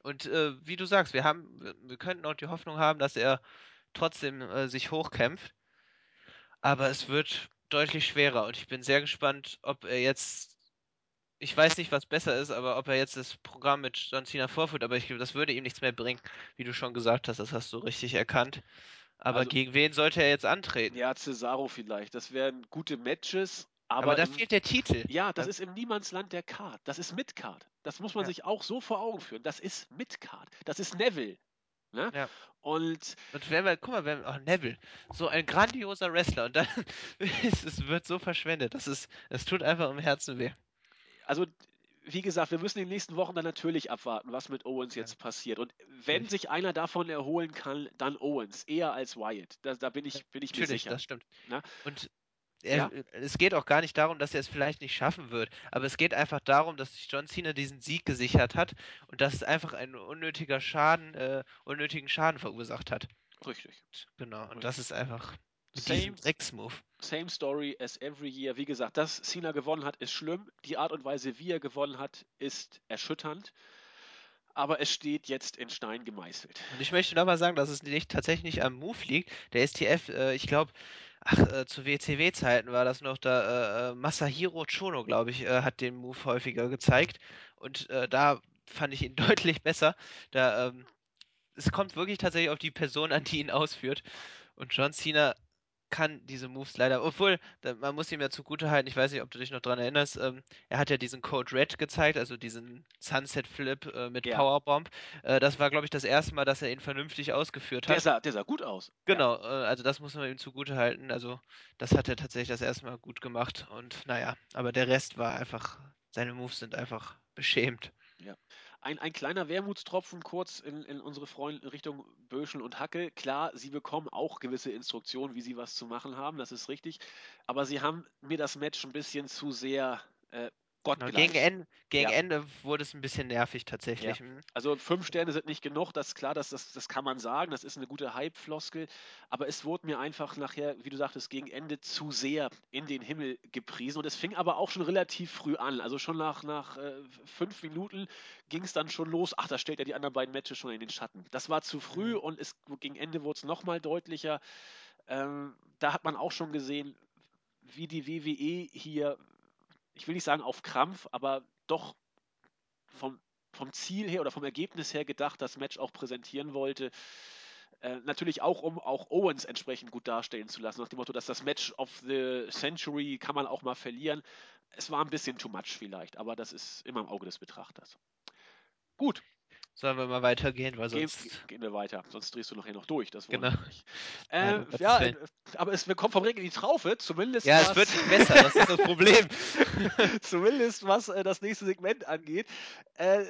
Und äh, wie du sagst, wir haben, wir, wir könnten auch die Hoffnung haben, dass er trotzdem äh, sich hochkämpft. Aber es wird deutlich schwerer und ich bin sehr gespannt, ob er jetzt, ich weiß nicht, was besser ist, aber ob er jetzt das Programm mit John Cena vorführt, aber ich glaube, das würde ihm nichts mehr bringen, wie du schon gesagt hast, das hast du richtig erkannt. Aber Also- gegen wen sollte er jetzt antreten? Ja, Cesaro vielleicht. Das wären gute Matches, aber, aber da im- fehlt der Titel. Ja, das Also- ist im Niemandsland der Card. Das ist Midcard. Das muss man Ja. sich auch so vor Augen führen. Das ist Midcard. Das ist Neville. Ne? Ja. Und Und wenn wir, guck mal, wenn, oh, Neville, so ein grandioser Wrestler und dann ist, es wird so verschwendet. Das ist, es tut einfach im Herzen weh. Also, wie gesagt, wir müssen in den nächsten Wochen dann natürlich abwarten, was mit Owens jetzt passiert. Und wenn sich einer davon erholen kann, dann Owens. Eher als Wyatt. Da, da bin ich, bin ich mir Natürlich, sicher. das stimmt. Ne? Und er, Ja. es geht auch gar nicht darum, dass er es vielleicht nicht schaffen wird, aber es geht einfach darum, dass sich John Cena diesen Sieg gesichert hat und dass es einfach einen unnötiger Schaden, äh, unnötigen Schaden verursacht hat. Richtig. Genau. Und das ist einfach Same- Drecksmove. Same story as every year. Wie gesagt, dass Cena gewonnen hat, ist schlimm. Die Art und Weise, wie er gewonnen hat, ist erschütternd. Aber es steht jetzt in Stein gemeißelt. Und ich möchte nochmal sagen, dass es nicht tatsächlich nicht am Move liegt. Der STF, äh, ich glaube, ach, äh, zu WCW-Zeiten war das noch da, äh, äh, Masahiro Chono, glaube ich, äh, hat den Move häufiger gezeigt. Und äh, da fand ich ihn deutlich besser. Da, ähm, es kommt wirklich tatsächlich auf die Person an, die ihn ausführt. Und John Cena kann diese Moves leider, obwohl, man muss ihm ja zugutehalten, ich weiß nicht, ob du dich noch dran erinnerst, ähm, er hat ja diesen Code Red gezeigt, also diesen Sunset Flip äh, mit Ja. Powerbomb. Äh, das war, glaube ich, das erste Mal, dass er ihn vernünftig ausgeführt Der hat. sah, der sah gut aus. Genau, äh, also das muss man ihm zugutehalten. Also das hat er tatsächlich das erste Mal gut gemacht. Und naja, aber der Rest war einfach, seine Moves sind einfach beschämt. Ein, ein kleiner Wermutstropfen kurz in, in unsere Freunde Richtung Böschel und Hacke. Klar, sie bekommen auch gewisse Instruktionen, wie sie was zu machen haben, das ist richtig. Aber sie haben mir das Match ein bisschen zu sehr äh, Genau, gottgleich. gegen Ende, gegen Ja. Ende wurde es ein bisschen nervig tatsächlich. Mhm. Also fünf Sterne sind nicht genug, das ist klar, das, das, das kann man sagen, das ist eine gute Hype-Floskel, aber es wurde mir einfach nachher, wie du sagtest, gegen Ende zu sehr in den Himmel gepriesen und es fing aber auch schon relativ früh an, also schon nach, nach äh, fünf Minuten ging es dann schon los, ach, da stellt er die anderen beiden Matches schon in den Schatten. Das war zu früh Mhm. und es, gegen Ende wurde es nochmal deutlicher, ähm, da hat man auch schon gesehen, wie die WWE hier, ich will nicht sagen auf Krampf, aber doch vom, vom Ziel her oder vom Ergebnis her gedacht, das Match auch präsentieren wollte. Äh, natürlich auch, um auch Owens entsprechend gut darstellen zu lassen, nach dem Motto, dass das Match of the Century kann man auch mal verlieren. Es war ein bisschen too much vielleicht, aber das ist immer im Auge des Betrachters. Gut, Sollen wir mal weitergehen, weil gehen, sonst. gehen wir weiter, sonst drehst du nachher noch durch. Das Genau. Äh, ja, Willen. äh, aber es, wir kommen vom Regen in die Traufe, zumindest Ja, was- es wird nicht besser, das ist das Problem. Zumindest was äh, das nächste Segment angeht. Äh,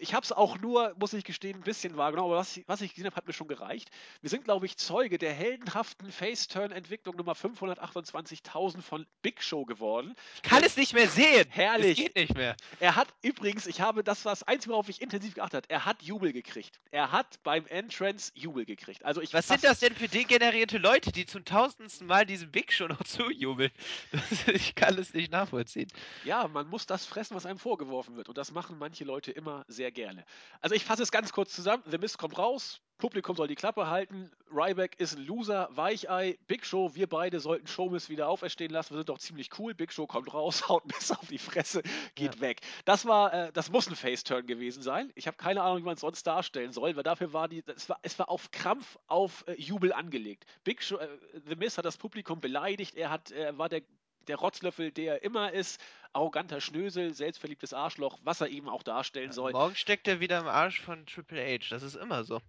ich habe es auch nur, muss ich gestehen, ein bisschen wahrgenommen, aber was, ich- was ich gesehen habe, hat mir schon gereicht. Wir sind, glaube ich, Zeuge der heldenhaften Face-Turn-Entwicklung Nummer 528.000 von Big Show geworden. Ich kann es nicht mehr sehen. Herrlich. Es geht nicht mehr. Er hat übrigens, ich habe das war das Einzige, worauf ich intensiv geachtet habe, er hat Jubel gekriegt. Er hat beim Entrance Jubel gekriegt. Also ich Was sind das denn für degenerierte Leute, die zum tausendsten Mal diesem Big Show noch zujubeln? Ich kann es nicht nachvollziehen. Ja, man muss das fressen, was einem vorgeworfen wird. Und das machen manche Leute immer sehr gerne. Also ich fasse es ganz kurz zusammen. The Mist kommt raus. Publikum soll die Klappe halten. Ryback ist ein Loser, Weichei. Big Show, wir beide sollten Showmiss wieder auferstehen lassen. Wir sind doch ziemlich cool. Big Show kommt raus, haut Miss auf die Fresse, geht Ja. weg. Das war, äh, das muss ein Face-Turn gewesen sein. Ich habe keine Ahnung, wie man es sonst darstellen soll, weil dafür war die, es war, es war auf Krampf, auf äh, Jubel angelegt. Big Show, äh, The Miz hat das Publikum beleidigt. Er hat, er war der der Rotzlöffel, der er immer ist, arroganter Schnösel, selbstverliebtes Arschloch, was er eben auch darstellen soll. Morgen steckt er wieder im Arsch von Triple H. Das ist immer so.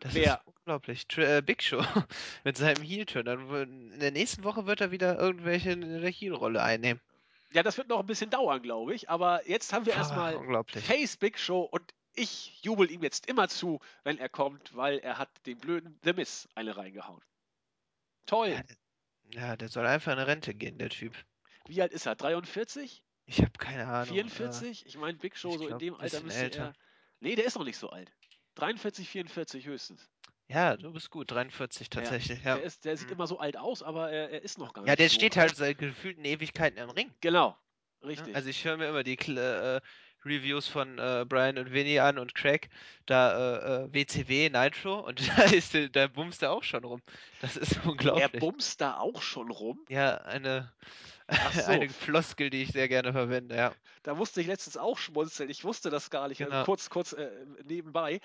Das Wer? ist unglaublich. Tri äh, Big Show mit seinem Heel-Turn. In der nächsten Woche wird er wieder irgendwelche in der Heel-Rolle einnehmen. Ja, das wird noch ein bisschen dauern, glaube ich. Aber jetzt haben wir Ah, erstmal. Face Big Show und ich jubel ihm jetzt immer zu, wenn er kommt, weil er hat den blöden The Miss eine reingehauen. Toll. Ja, Ja, der soll einfach in Rente gehen, der Typ. Wie alt ist er? 43? Ich habe keine Ahnung. 44? Ich meine, Big Show so in glaub, dem ein Alter müsste älter. er. Nee, der ist noch nicht so alt. 43, 44 höchstens. Ja, du bist gut. 43 tatsächlich. Ja, Der, ist, der sieht Mhm. immer so alt aus, aber er, er ist noch gar ja nicht der so steht alt. halt seit gefühlten Ewigkeiten im Ring. Genau. ne? Richtig. Also ich höre mir immer die äh, Reviews von äh, Brian und Vinny an und Craig, da äh, äh, WCW, Nitro und da ist der- da bumst er auch schon rum. Das ist er unglaublich. bumst da auch schon rum. Ja, eine, so. eine Floskel, die ich sehr gerne verwende, ja. Da musste ich letztens auch schmunzeln. Ich wusste das gar nicht. Also Genau. kurz, kurz äh, nebenbei.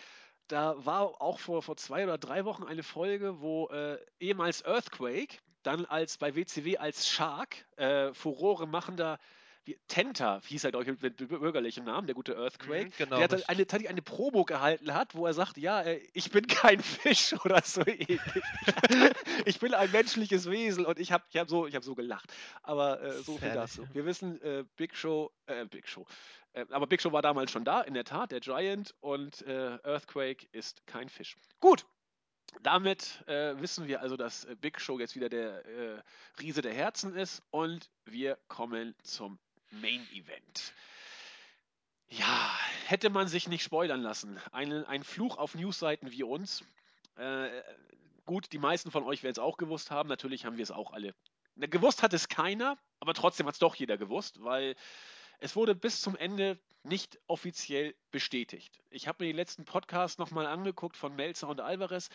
Da war auch vor, vor zwei oder drei Wochen eine Folge, wo äh, ehemals Earthquake, dann als bei WCW als Shark, äh, Furore machender wie, Tenta, hieß er, glaube ich, mit bürgerlichem Namen, der gute Earthquake. Mhm, genau. der hat eine, tatsächlich eine Promo gehalten hat, wo er sagt, ja, äh, ich bin kein Fisch oder so ähnlich. ich bin ein menschliches Wesen und ich habe ich hab so, ich hab so gelacht. Aber äh, so viel dazu. Wir wissen, äh, Big Show, äh, Big Show. Äh, aber Big Show war damals schon da, in der Tat, der Giant und äh, Earthquake ist kein Fisch. Gut. Damit äh, wissen wir also, dass Big Show jetzt wieder der äh, Riese der Herzen ist und wir kommen zum Main Event. Ja, hätte man sich nicht spoilern lassen. Ein, ein Fluch auf Newsseiten wie uns. Äh, gut, die meisten von euch werden es auch gewusst haben. Natürlich haben wir es auch alle. Na, gewusst hat es keiner, aber trotzdem hat es doch jeder gewusst, weil es wurde bis zum Ende nicht offiziell bestätigt. Ich habe mir den letzten Podcast nochmal angeguckt von Melzer und Alvarez.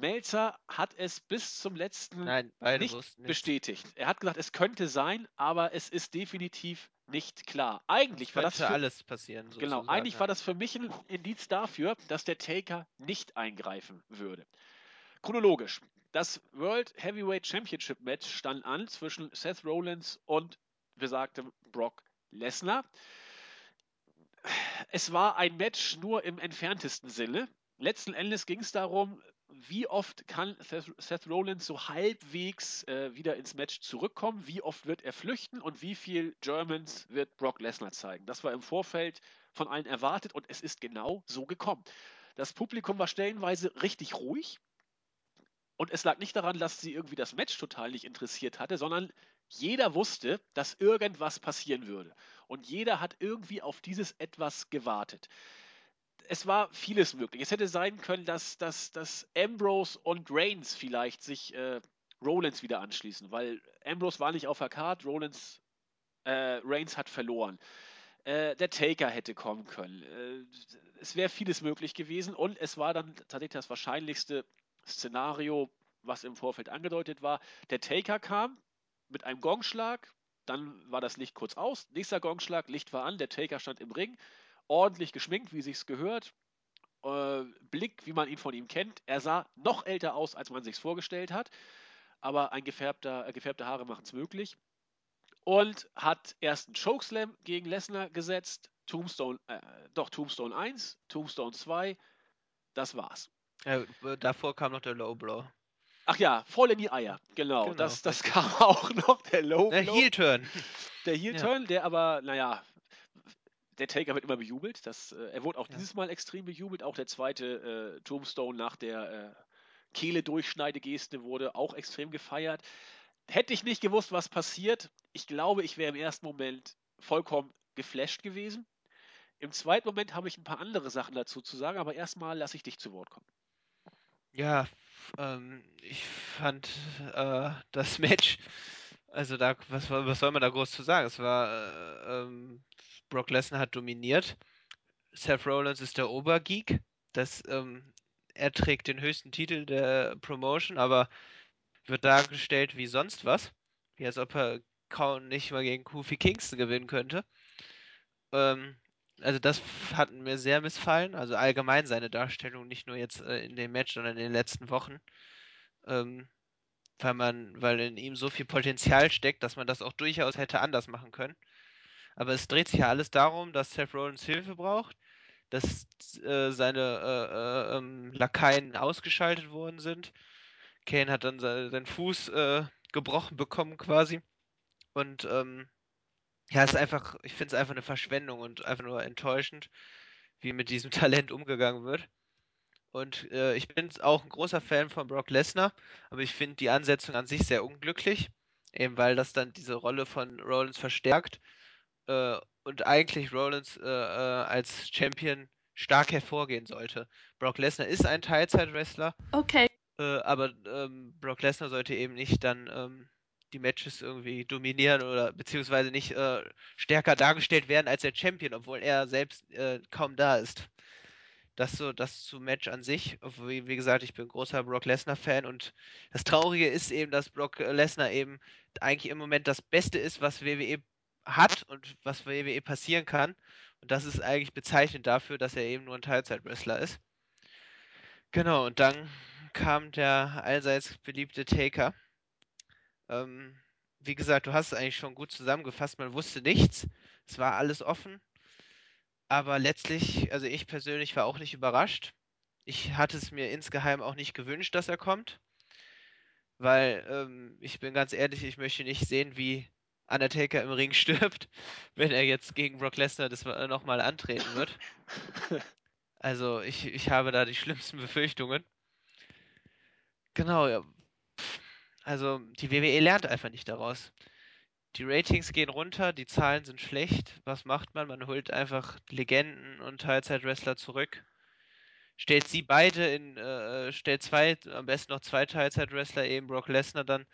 Melzer hat es bis zum letzten Nein, nicht nicht. bestätigt. Er hat gesagt, es könnte sein, aber es ist definitiv nicht klar. Eigentlich Es war das für, alles passieren. genau, sozusagen, eigentlich ja. war das für mich ein Indiz dafür, dass der Taker nicht eingreifen würde. Chronologisch. Das World Heavyweight Championship Match stand an zwischen Seth Rollins und besagtem Brock Lesnar. Es war ein Match nur im entferntesten Sinne. Letzten Endes ging es darum, wie oft kann Seth, Rollins so halbwegs äh, wieder ins Match zurückkommen, wie oft wird er flüchten und wie viel Germans wird Brock Lesnar zeigen. Das war im Vorfeld von allen erwartet und es ist genau so gekommen. Das Publikum war stellenweise richtig ruhig und es lag nicht daran, dass sie irgendwie das Match total nicht interessiert hatte, sondern jeder wusste, dass irgendwas passieren würde. Und jeder hat irgendwie auf dieses etwas gewartet. Es war vieles möglich. Es hätte sein können, dass, dass, dass Ambrose und Reigns vielleicht sich äh, Rollins wieder anschließen, weil Ambrose war nicht auf der Card, Rollins, äh, Reigns hat verloren. Äh, der Taker hätte kommen können. Äh, es wäre vieles möglich gewesen und es war dann tatsächlich das wahrscheinlichste Szenario, was im Vorfeld angedeutet war. Der Taker kam mit einem Gongschlag, dann war das Licht kurz aus, nächster Gongschlag, Licht war an, der Taker stand im Ring, ordentlich geschminkt, wie sich's gehört. Äh, Blick, wie man ihn von ihm kennt. Er sah noch älter aus, als man sich's vorgestellt hat, aber ein gefärbter, äh, gefärbte Haare machen es möglich. Und hat erst einen Chokeslam gegen Lesnar gesetzt, Tombstone, äh, doch Tombstone 1, Tombstone 2, das war's. Ja, äh, davor kam noch der Low Blow. Ach ja, voll in die Eier, genau. Genau, das das kam auch noch, der Low Der Blow. Heel Turn. Der Heel Ja. Der aber, naja, der Taker wird immer bejubelt. Das, äh, er wurde auch Ja. dieses Mal extrem bejubelt. Auch der zweite äh, Tombstone nach der äh, Kehle Durchschneidegeste wurde auch extrem gefeiert. Hätte ich nicht gewusst, was passiert, ich glaube, ich wäre im ersten Moment vollkommen geflasht gewesen. Im zweiten Moment habe ich ein paar andere Sachen dazu zu sagen, aber erstmal lasse ich dich zu Wort kommen. Ja, ähm, ich fand äh, das Match, also da, was, soll- was soll man da groß zu sagen? Es war, äh, ähm, Brock Lesnar hat dominiert. Seth Rollins ist der Obergeek. Das, ähm, er trägt den höchsten Titel der Promotion, aber wird dargestellt wie sonst was. Wie als ob er kaum nicht mal gegen Kofi Kingston gewinnen könnte. Ähm, also das hat mir sehr missfallen. Also allgemein seine Darstellung, nicht nur jetzt äh, in dem Match, sondern in den letzten Wochen. Ähm, weil man, weil in ihm so viel Potenzial steckt, dass man das auch durchaus hätte anders machen können. Aber es dreht sich ja alles darum, dass Seth Rollins Hilfe braucht, dass äh, seine äh, äh, ähm, Lakaien ausgeschaltet worden sind. Kane hat dann seinen Fuß äh, gebrochen bekommen quasi. Und ähm, ja, es ist einfach, ich finde es einfach eine Verschwendung und einfach nur enttäuschend, wie mit diesem Talent umgegangen wird. Und äh, ich bin auch ein großer Fan von Brock Lesnar, aber ich finde die Ansetzung an sich sehr unglücklich, eben weil das dann diese Rolle von Rollins verstärkt äh, und eigentlich Rollins äh, äh als Champion stark hervorgehen sollte. Brock Lesnar ist ein Teilzeit-Wrestler. Okay. Äh, aber ähm, Brock Lesnar sollte eben nicht dann ähm, die Matches irgendwie dominieren oder beziehungsweise nicht äh, stärker dargestellt werden als der Champion, obwohl er selbst kaum da ist. Das so, das zu Match an sich. Wie, wie gesagt, ich bin großer Brock Lesnar-Fan und das Traurige ist eben, dass Brock Lesnar eben eigentlich im Moment das Beste ist, was WWE hat und was WWE passieren kann. Und das ist eigentlich bezeichnend dafür, dass er eben nur ein Teilzeit-Wrestler ist. Genau, und dann kam der allseits beliebte Taker. Ähm, wie gesagt, du hast es eigentlich schon gut zusammengefasst. Man wusste nichts. Es war alles offen. Aber letztlich, also ich persönlich war auch nicht überrascht. Ich hatte es mir insgeheim auch nicht gewünscht, dass er kommt. Weil, ähm, ich bin ganz ehrlich, ich möchte nicht sehen, wie Undertaker im Ring stirbt, wenn er jetzt gegen Brock Lesnar das nochmal antreten wird. Also ich, ich habe da die schlimmsten Befürchtungen. Genau, ja. Also die WWE lernt einfach nicht daraus. Die Ratings gehen runter, die Zahlen sind schlecht. Was macht man? Man holt einfach Legenden und Teilzeitwrestler zurück. Stellt sie beide in, äh, stellt zwei, am besten noch zwei Teilzeitwrestler, eben Brock Lesnar dann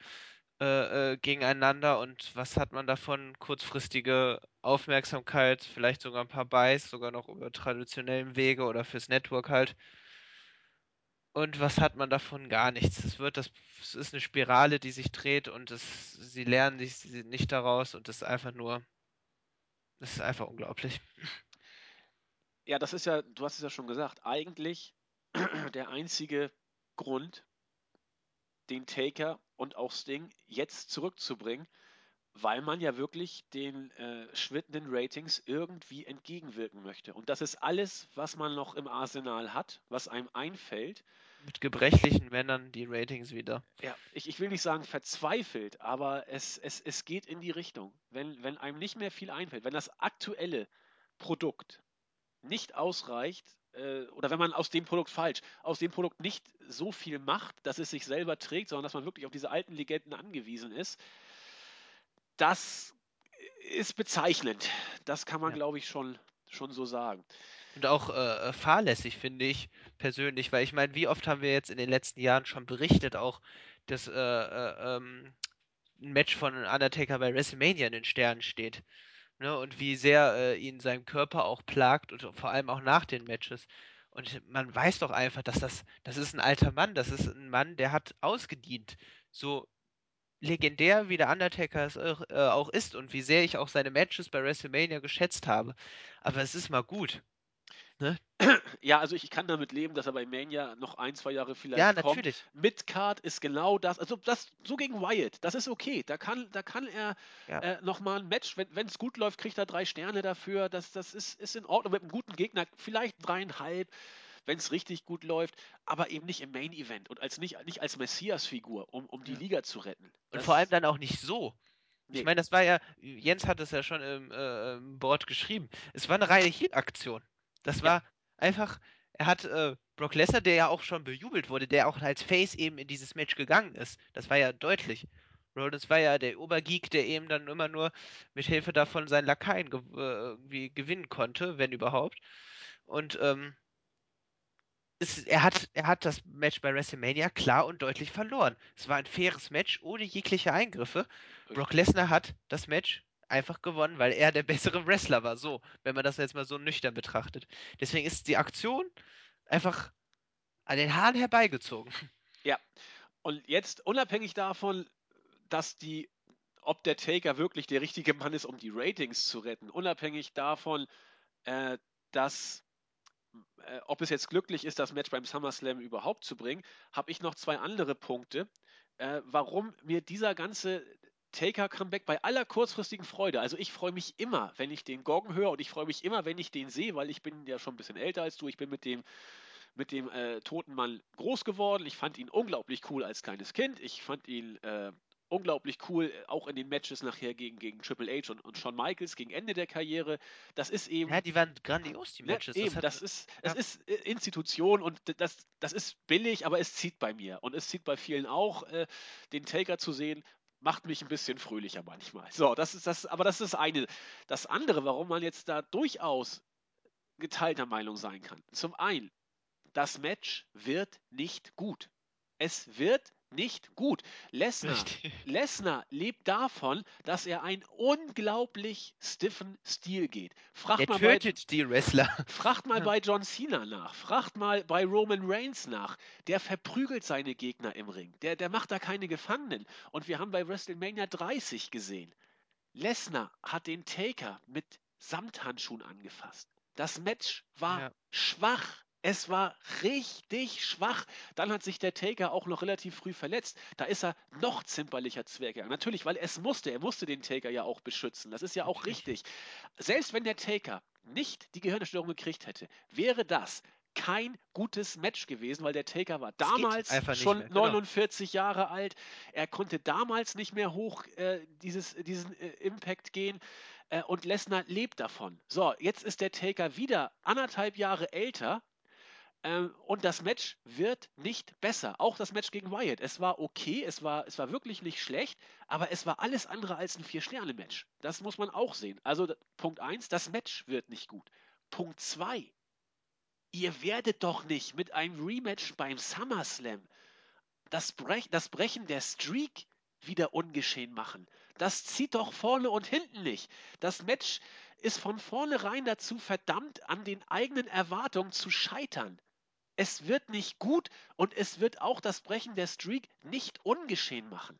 äh, äh, gegeneinander und was hat man davon? Kurzfristige Aufmerksamkeit, vielleicht sogar ein paar Buys, sogar noch über traditionellen Wege oder fürs Network halt. Und was hat man davon? Gar nichts. Es wird das, es ist eine Spirale, die sich dreht und es, sie lernen sich nicht daraus und es ist einfach nur, es ist einfach unglaublich. Ja, das ist ja, du hast es ja schon gesagt, eigentlich der einzige Grund, den Taker und auch Sting jetzt zurückzubringen, weil man ja wirklich den äh, schwindenden Ratings irgendwie entgegenwirken möchte. Und das ist alles, was man noch im Arsenal hat, was einem einfällt. Mit gebrechlichen Männern die Ratings wieder. Ja, ich, ich will nicht sagen verzweifelt, aber es, es, es geht in die Richtung. Wenn, wenn einem nicht mehr viel einfällt, wenn das aktuelle Produkt nicht ausreicht, äh, oder wenn man aus dem Produkt falsch, aus dem Produkt nicht so viel macht, dass es sich selber trägt, sondern dass man wirklich auf diese alten Legenden angewiesen ist, das ist bezeichnend. Das kann man, ja. glaube ich, schon, schon so sagen. Und auch äh, fahrlässig, finde ich persönlich, weil ich meine, wie oft haben wir jetzt in den letzten Jahren schon berichtet, auch dass äh, äh, ähm, ein Match von Undertaker bei WrestleMania in den Sternen steht ne, und wie sehr äh, ihn sein Körper auch plagt und vor allem auch nach den Matches. Und man weiß doch einfach, dass das, das ist ein alter Mann, das ist ein Mann, der hat ausgedient. So legendär wie der Undertaker es äh, auch ist und wie sehr ich auch seine Matches bei WrestleMania geschätzt habe. Aber es ist mal gut. Ne? Ja, also ich kann damit leben, dass er bei Mania noch ein, zwei Jahre vielleicht ja, kommt. Natürlich. Midcard ist genau das, also das so gegen Wyatt, das ist okay. Da kann, da kann er ja. äh, nochmal ein Match, wenn es gut läuft, kriegt er drei Sterne dafür. Das, das ist, ist in Ordnung mit einem guten Gegner, vielleicht dreieinhalb, wenn es richtig gut läuft, aber eben nicht im Main Event und als nicht, nicht als Messias-Figur, um, um die ja. Liga zu retten. Das und vor allem dann auch nicht so. Nee. Ich meine, das war ja, Jens hat es ja schon im, äh, im Board geschrieben. Es war eine reine Heat-Aktion. Das war einfach, er hat äh, Brock Lesnar, der ja auch schon bejubelt wurde, der auch als Face eben in dieses Match gegangen ist. Das war ja deutlich. Rollins war ja der Obergeek, der eben dann immer nur mit Hilfe davon seinen Lakaien ge äh, irgendwie gewinnen konnte, wenn überhaupt. Und ähm, es, er, hat, er hat das Match bei WrestleMania klar und deutlich verloren. Es war ein faires Match ohne jegliche Eingriffe. Brock Lesnar hat das Match einfach gewonnen, weil er der bessere Wrestler war. So, wenn man das jetzt mal so nüchtern betrachtet. Deswegen ist die Aktion einfach an den Haaren herbeigezogen. Ja. Und jetzt, unabhängig davon, dass die, ob der Taker wirklich der richtige Mann ist, um die Ratings zu retten, unabhängig davon, äh, dass äh, ob es jetzt glücklich ist, das Match beim SummerSlam überhaupt zu bringen, habe ich noch zwei andere Punkte, äh, warum mir dieser ganze Taker-Comeback bei aller kurzfristigen Freude, also ich freue mich immer, wenn ich den Goggen höre und ich freue mich immer, wenn ich den sehe, weil ich bin ja schon ein bisschen älter als du, ich bin mit dem mit dem äh, toten Mann groß geworden. Ich fand ihn unglaublich cool als kleines Kind. Ich fand ihn äh, unglaublich cool, auch in den Matches nachher gegen, gegen Triple H und, und Shawn Michaels gegen Ende der Karriere. Das ist eben. Ja, die waren grandios, die Ne, Matches. eben, hat- das ist, ja. es ist äh, Institution und das, das ist billig, aber es zieht bei mir. Und es zieht bei vielen auch, äh, den Taker zu sehen, macht mich ein bisschen fröhlicher manchmal. So, das ist das, aber das ist eine. Das andere, warum man jetzt da durchaus geteilter Meinung sein kann. Zum einen, das Match wird nicht gut. Es wird nicht gut. Lesnar lebt davon, dass er einen unglaublich stiffen Stil geht. Fragt Der mal bei, tötet die Wrestler. Fragt mal bei John Cena nach, fragt mal bei Roman Reigns nach. Der verprügelt seine Gegner im Ring. Der, der macht da keine Gefangenen. Und wir haben bei WrestleMania 30 gesehen, Lesnar hat den Taker mit Samthandschuhen angefasst. Das Match war Ja. schwach. Es war richtig schwach. Dann hat sich der Taker auch noch relativ früh verletzt. Da ist er noch zimperlicher Zwergegangen. Natürlich, weil es musste. Er musste den Taker ja auch beschützen. Das ist ja auch richtig. Selbst wenn der Taker nicht die Gehirnerstörung gekriegt hätte, wäre das kein gutes Match gewesen, weil der Taker war damals schon mehr, genau. 49 Jahre alt. Er konnte damals nicht mehr hoch äh, dieses, diesen äh, Impact gehen. Äh, und Lesnar lebt davon. So, jetzt ist der Taker wieder anderthalb Jahre älter. Ähm, und das Match wird nicht besser. Auch das Match gegen Wyatt. Es war okay, es war, es war wirklich nicht schlecht, aber es war alles andere als ein Vier-Sterne-Match. Das muss man auch sehen. Also Punkt 1, das Match wird nicht gut. Punkt 2, ihr werdet doch nicht mit einem Rematch beim SummerSlam das, Brech, das Brechen der Streak wieder ungeschehen machen. Das zieht doch vorne und hinten nicht. Das Match ist von vornherein dazu verdammt, an den eigenen Erwartungen zu scheitern. Es wird nicht gut und es wird auch das Brechen der Streak nicht ungeschehen machen.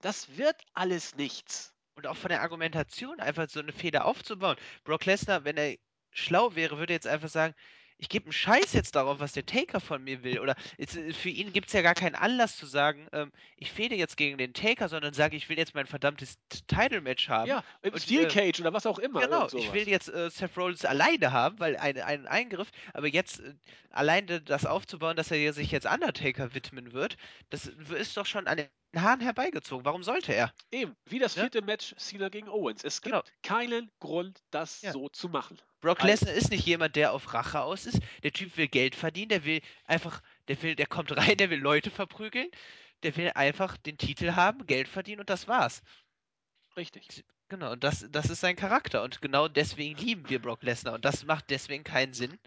Das wird alles nichts. Und auch von der Argumentation, einfach so eine Feder aufzubauen. Brock Lesnar, wenn er schlau wäre, würde jetzt einfach sagen, ich gebe einen Scheiß jetzt darauf, was der Taker von mir will. Oder jetzt, äh, für ihn gibt es ja gar keinen Anlass zu sagen, ähm, ich fehde jetzt gegen den Taker, sondern sage, ich will jetzt mein verdammtes Title-Match haben. Ja, im Und, Steel äh, Cage oder was auch immer. Genau, ich will jetzt äh, Seth Rollins alleine haben, weil ein, ein Eingriff, aber jetzt äh, alleine das aufzubauen, dass er sich jetzt Undertaker widmen wird, das ist doch schon an Haaren herbeigezogen. Warum sollte er? Eben, wie das vierte Match Cena gegen Owens. Es gibt Genau. keinen Grund, das Ja. so zu machen. Brock Also- Lesnar ist nicht jemand, der auf Rache aus ist. Der Typ will Geld verdienen, der will einfach, der will, der kommt rein, der will Leute verprügeln, der will einfach den Titel haben, Geld verdienen und das war's. Richtig. Genau, und das, das ist sein Charakter. Und genau deswegen lieben wir Brock Lesnar. Und das macht deswegen keinen Sinn,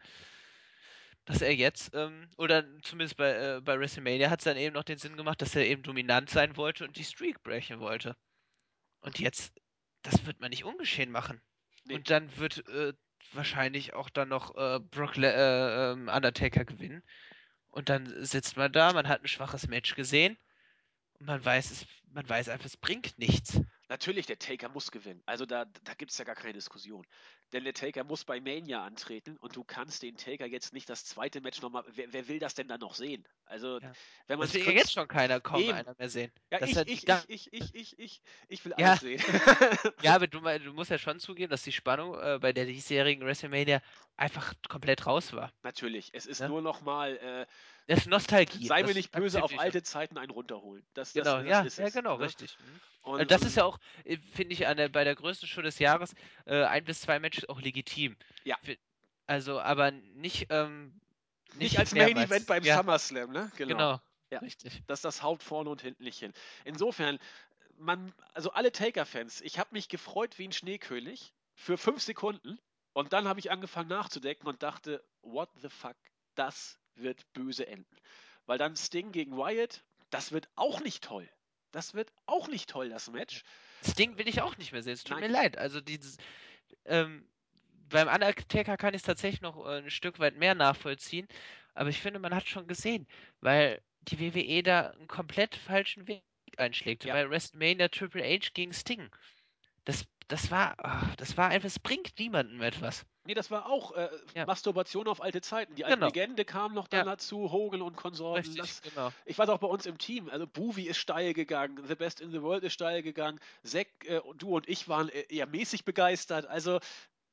dass er jetzt, ähm, oder zumindest bei, äh, bei WrestleMania hat es dann eben noch den Sinn gemacht, dass er eben dominant sein wollte und die Streak brechen wollte. Und jetzt, das wird man nicht ungeschehen machen. Nee. Und dann wird äh, wahrscheinlich auch dann noch äh, Brock Le äh, ähm, Undertaker gewinnen. Und dann sitzt man da, man hat ein schwaches Match gesehen. Und man weiß, es, man weiß einfach, es bringt nichts. Natürlich, der Taker muss gewinnen. Also da, da gibt es ja gar keine Diskussion. Denn der Taker muss bei Mania antreten und du kannst den Taker jetzt nicht das zweite Match nochmal. Wer, wer will das denn dann noch sehen? Also, Ja. wenn man Das will jetzt schon keiner kaum Eben. einer mehr sehen. Ja, ich, ich, ich, ich, ich, ich, ich, ich will Ja. alles sehen. Ja, aber du, du musst ja schon zugeben, dass die Spannung äh, bei der diesjährigen WrestleMania einfach komplett raus war. Natürlich, es ist Ja. nur nochmal, äh, Das ist Nostalgie. sei mir nicht böse, auf alte Zeiten einen runterholen. Das, Genau, das ja, ist ja, es, genau, ne? richtig. Mhm. Und, das ist ja auch, äh, finde ich, an der, bei der größten Show des Jahres äh, ein bis zwei Matches auch legitim. Ja. Also, aber nicht, ähm, nicht als Main. Event beim ja, SummerSlam, ne? Genau. Ja. Richtig. Das ist das Haupt vorne und hinten nicht hin. Insofern, man, also alle Taker-Fans, ich habe mich gefreut wie ein Schneekönig für fünf Sekunden und dann habe ich angefangen nachzudenken und dachte, what the fuck, das wird böse enden. Weil dann Sting gegen Wyatt, das wird auch nicht toll. Das wird auch nicht toll, das Match. Das Ding will ich auch nicht mehr sehen. Es tut Nein. mir leid. Also, dieses, ähm, beim Undertaker kann ich es tatsächlich noch äh, ein Stück weit mehr nachvollziehen, aber ich finde, man hat schon gesehen, weil die WWE da einen komplett falschen Weg einschlägt. Ja. Bei WrestleMania Triple H gegen Sting. Das, das war, ah, das war einfach, es bringt niemandem etwas. Nee, das war auch äh, Ja. Masturbation auf alte Zeiten. Die alte Genau. Legende kam noch dann Ja. dazu, Hogan und Konsorten. Richtig, Das, genau. ich weiß auch bei uns im Team, also Boovie ist steil gegangen, The Best in the World ist steil gegangen, Zack, äh, und du und ich waren äh, eher mäßig begeistert. Also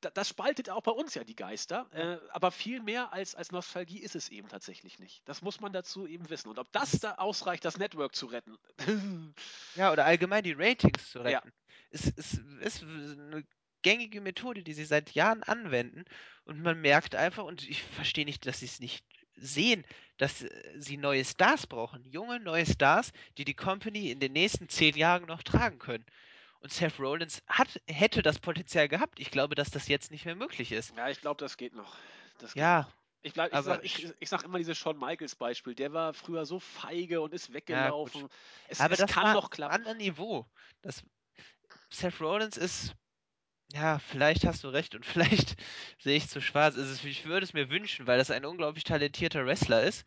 da, das spaltet auch bei uns ja die Geister. Äh, aber viel mehr als, als Nostalgie ist es eben tatsächlich nicht. Das muss man dazu eben wissen. Und ob das da ausreicht, das Network zu retten. Ja, oder allgemein die Ratings zu Ja. retten. Es ist, ist eine gängige Methode, die sie seit Jahren anwenden. Und man merkt einfach, und ich verstehe nicht, dass sie es nicht sehen, dass äh, sie neue Stars brauchen. Junge, neue Stars, die die Company in den nächsten zehn Jahren noch tragen können. Und Seth Rollins hat, hätte das Potenzial gehabt. Ich glaube, dass das jetzt nicht mehr möglich ist. ja, ich glaube, das geht noch. Das geht Ja, noch. Ich, bleib, ich, sag, ich, ich sag immer dieses Shawn Michaels Beispiel. Der war früher so feige und ist Ja, weggelaufen. gut. es, aber es das kann war noch klappen. anderen Niveau. Das, Seth Rollins ist, ja, vielleicht hast du recht und vielleicht sehe ich zu schwarz. Ist, ich würde es mir wünschen, weil das ein unglaublich talentierter Wrestler ist,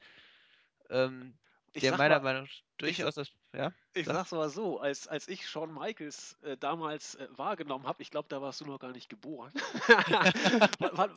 ähm, Ich der sag meiner mal, Meinung nach durchaus das, ja, Ich Sag. sag's mal so, als, als ich Shawn Michaels äh, damals äh, wahrgenommen habe, ich glaube, da warst du noch gar nicht geboren. Wa- wa-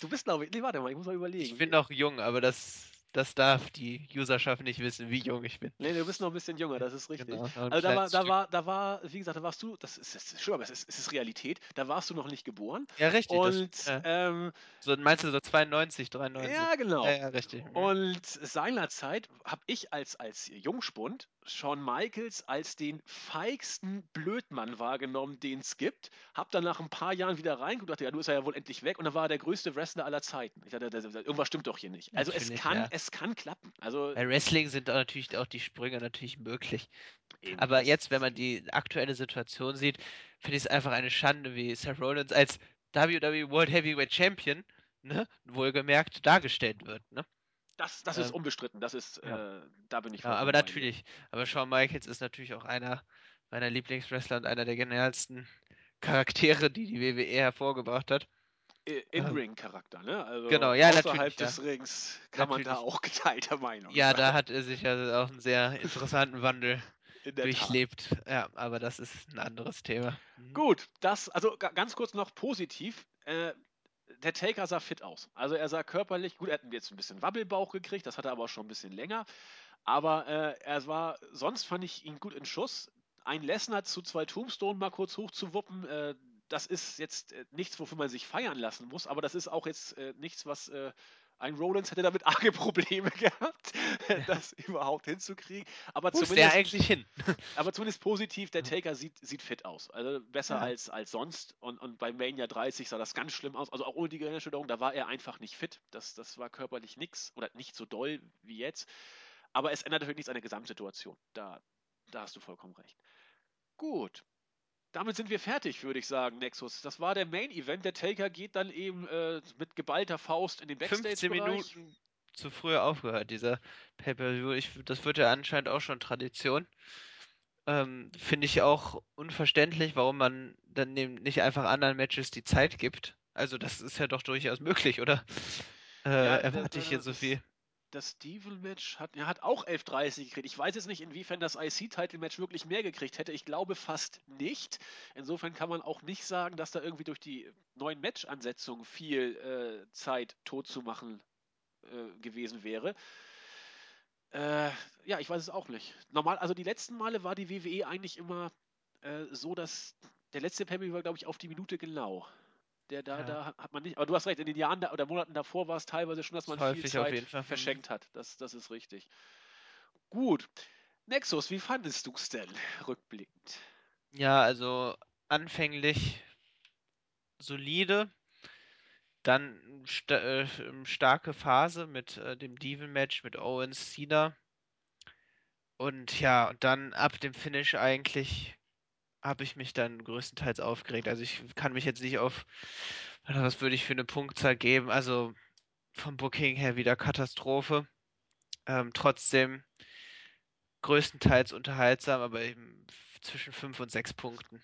du bist, glaube ich, nee, warte mal, ich muss mal überlegen. ich bin noch jung, aber das, das darf die Userschaft nicht wissen, wie jung ich bin. Nee, du bist noch ein bisschen jünger, das ist richtig. Genau, noch ein Also da war, da war, da war, wie gesagt, da warst du, das ist, das ist schön, aber es ist, es ist Realität, da warst du noch nicht geboren. Ja, richtig. Und das, äh, ähm, so, meinst du so 92, 93? ja, genau. Ja, ja, richtig. Und seinerzeit habe ich als, als Jungspund Shawn Michaels als den feigsten Blödmann wahrgenommen, den es gibt. Hab dann nach ein paar Jahren wieder reingeguckt und dachte, ja, du ist er ja wohl endlich weg. Und dann war er der größte Wrestler aller Zeiten. Ich dachte, irgendwas stimmt doch hier nicht. Also es kann, ja. es kann klappen. Also Bei Wrestling sind auch natürlich auch die Sprünge natürlich möglich. eben, Aber jetzt, wenn man die aktuelle Situation sieht, finde ich es einfach eine Schande, wie Seth Rollins als WWE World Heavyweight Champion, ne, wohlgemerkt, dargestellt wird. Ne? Das, das ist ähm, unbestritten. Das ist, ja. äh, da bin ich Ja, aber natürlich, aber Shawn Michaels ist natürlich auch einer meiner Lieblingswrestler und einer der genialsten Charaktere, die die WWE hervorgebracht hat. In-Ring-Charakter, ne? Also Genau, ja, außerhalb natürlich, ja. des Rings kann man da Natürlich. auch geteilter Meinung Ja, sein. da hat er sich ja auch einen sehr interessanten Wandel der Tat. durchlebt. Ja, aber das ist ein anderes Thema. Mhm. Gut, das, also ga- ganz kurz noch positiv. Äh, der Taker sah fit aus. Also er sah körperlich, gut, er hat jetzt ein bisschen Wabbelbauch gekriegt, das hat er aber auch schon ein bisschen länger. Aber äh, er war, sonst fand ich ihn gut in Schuss. Ein Lesnar zu zwei Tombstone mal kurz hochzuwuppen, äh, das ist jetzt äh, nichts, wofür man sich feiern lassen muss, aber das ist auch jetzt äh, nichts, was äh, ein Rollins hätte damit arge Probleme gehabt, das überhaupt hinzukriegen. Aber Wo zumindest, der eigentlich hin? aber zumindest positiv, der Ja. Taker sieht, sieht fit aus. Also besser Ja. als, als sonst. Und, und bei Mania 30 sah das ganz schlimm aus. Also auch ohne die Gehirnerschütterung, da war er einfach nicht fit. Das, das war körperlich nix oder nicht so doll wie jetzt. Aber es ändert natürlich nichts an der Gesamtsituation. Da, da hast du vollkommen recht. Gut. Damit sind wir fertig, würde ich sagen, Nexus. Das war der Main Event. Der Taker geht dann eben äh, mit geballter Faust in den 15 Backstage-Bereich. Minuten zu früh aufgehört, dieser Pay-Per-View. Das wird ja anscheinend auch schon Tradition. Ähm, Finde ich auch unverständlich, warum man dann nicht einfach anderen Matches die Zeit gibt. Also das ist ja doch durchaus möglich, oder? Äh, Ja, erwarte ich hier so viel. Das Steven-Match hat, er hat auch 11.30 gekriegt. Ich weiß jetzt nicht, inwiefern das IC-Title-Match wirklich mehr gekriegt hätte. Ich glaube fast nicht. Insofern kann man auch nicht sagen, dass da irgendwie durch die neuen Match-Ansetzungen viel äh, Zeit tot zu machen äh, gewesen wäre. Äh, ja, ich weiß es auch nicht. Normal, also die letzten Male war die WWE eigentlich immer äh, so, dass der letzte Pay war, glaube ich, auf die Minute genau. Der da, Ja. da hat- man nicht. Aber du hast recht, in den Jahren da, oder Monaten davor war es teilweise schon, dass man viel Häufig auf Zeit verschenkt hat. Das, das ist richtig. Gut. Nexus, wie fandest du es denn rückblickend? Ja, also anfänglich solide, dann sta äh, starke Phase mit äh, dem Devil-Match mit Owens, Cena. Und ja, und dann ab dem Finish eigentlich habe ich mich dann größtenteils aufgeregt. Also ich kann mich jetzt nicht auf, was würde ich für eine Punktzahl geben? Also vom Booking her wieder Katastrophe. Ähm, trotzdem größtenteils unterhaltsam, aber eben zwischen fünf und sechs Punkten.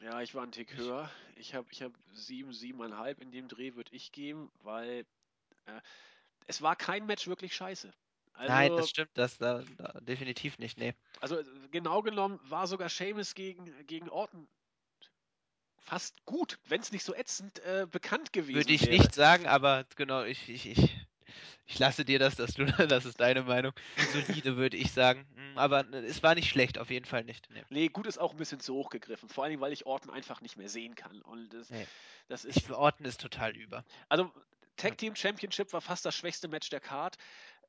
Ja, ich war einen Tick höher. Ich habe ich hab sieben, siebeneinhalb in dem Dreh würde ich geben, weil äh, es war kein Match wirklich scheiße. Nein, Also, das stimmt, das da, da definitiv nicht. Nee. also äh, genau genommen war sogar Sheamus gegen, gegen Orton fast gut, wenn es nicht so ätzend äh, bekannt gewesen Würde ich wäre. nicht sagen, aber genau, ich, ich, ich, ich lasse dir das, dass du, das ist deine Meinung. Solide würde ich sagen. Mm, Aber es war nicht schlecht, auf jeden Fall nicht. Nee. Nee, gut ist auch ein bisschen zu hoch gegriffen. Vor allen Dingen, weil ich Orton einfach nicht mehr sehen kann. Und das, Nee. das ist. Ich, Orton ist total über. Also, Tag Team Championship war fast das schwächste Match der Card.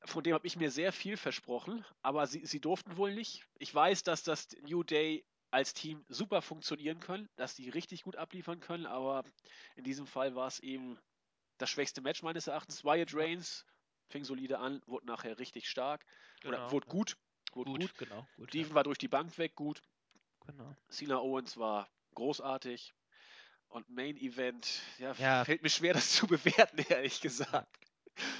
Von dem habe ich mir sehr viel versprochen, aber sie, sie durften wohl nicht. Ich weiß, dass das New Day als Team super funktionieren können, dass die richtig gut abliefern können, aber in diesem Fall war es eben das schwächste Match meines Erachtens. Wyatt Reigns fing solide an, wurde nachher richtig stark oder Genau, wurde ja. gut, wurde Gut, gut. genau, gut. Steven war durch die Bank weg gut. Ja, genau. Cena Owens war großartig. Und Main Event, ja, Ja. fällt mir schwer, das zu bewerten, ehrlich gesagt.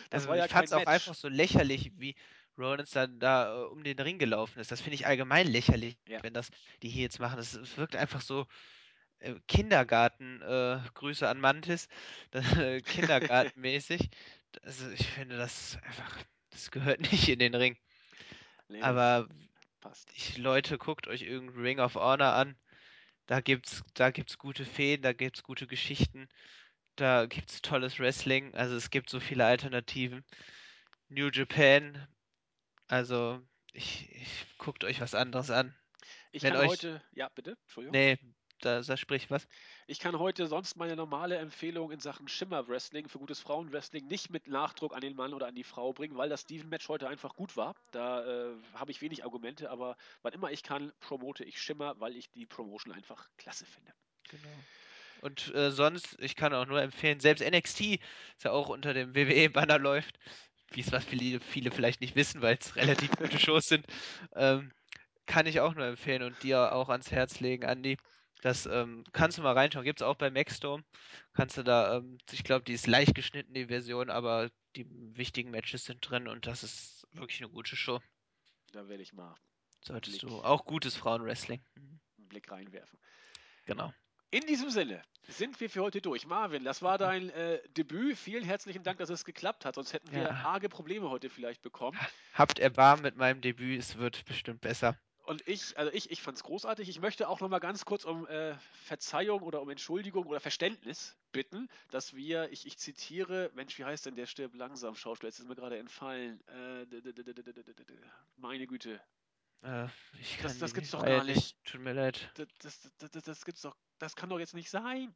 Das Also war ja ich fand's kein auch einfach so lächerlich, wie Rollins dann da äh, um den Ring gelaufen ist. Das finde ich allgemein lächerlich, Ja. wenn das die hier jetzt machen. Das, es wirkt einfach so äh, Kindergarten, äh, Grüße an Mantis, äh, Kindergartenmäßig. Also ich finde das einfach, das gehört nicht in den Ring. Nee, Aber passt. ich, Leute, guckt euch irgendein Ring of Honor an. Da gibt's, da gibt's gute Feen, da gibt's gute Geschichten, da gibt's tolles Wrestling. Also es gibt so viele Alternativen. New Japan, also ich, ich guckt euch was anderes an. Ich Wenn kann euch- heute, ja, bitte, Entschuldigung. Nee, da, da spricht was. Ich kann heute sonst meine normale Empfehlung in Sachen Schimmer-Wrestling für gutes Frauenwrestling nicht mit Nachdruck an den Mann oder an die Frau bringen, weil das Steven-Match heute einfach gut war. Da äh, habe ich wenig Argumente, aber wann immer ich kann, promote ich Schimmer, weil ich die Promotion einfach klasse finde. Genau. Und äh, sonst, ich kann auch nur empfehlen, selbst NXT ist ja auch unter dem WWE-Banner läuft, wie es was viele, viele vielleicht nicht wissen, weil es relativ gute Shows sind, ähm, kann ich auch nur empfehlen und dir auch ans Herz legen, Andi. Das ähm, kannst du mal reinschauen. Gibt es auch bei Maxstorm. Kannst du da, ähm, ich glaube, die ist leicht geschnitten, die Version, aber die wichtigen Matches sind drin und das ist wirklich eine gute Show. Da werde ich mal Solltest Blick. du. Auch gutes Frauenwrestling. Einen Blick reinwerfen. Genau. In diesem Sinne sind wir für heute durch. Marvin, das war dein äh, Debüt. Vielen herzlichen Dank, dass es geklappt hat. Sonst hätten wir ja. arge Probleme heute vielleicht bekommen. Habt Erbarmen mit meinem Debüt. Es wird bestimmt besser. Und ich, also ich, ich fand es großartig. Ich möchte auch nochmal ganz kurz um äh, Verzeihung oder um Entschuldigung oder Verständnis bitten, dass wir, ich, ich zitiere, Mensch, wie heißt denn der stirb langsam Schauspieler? Jetzt ist mir gerade entfallen. Äh, meine Güte, äh, ich Das- kann das gibt's doch gar nicht. Tut mir leid. Das, das, das, das, das gibt's doch, das kann doch jetzt nicht sein.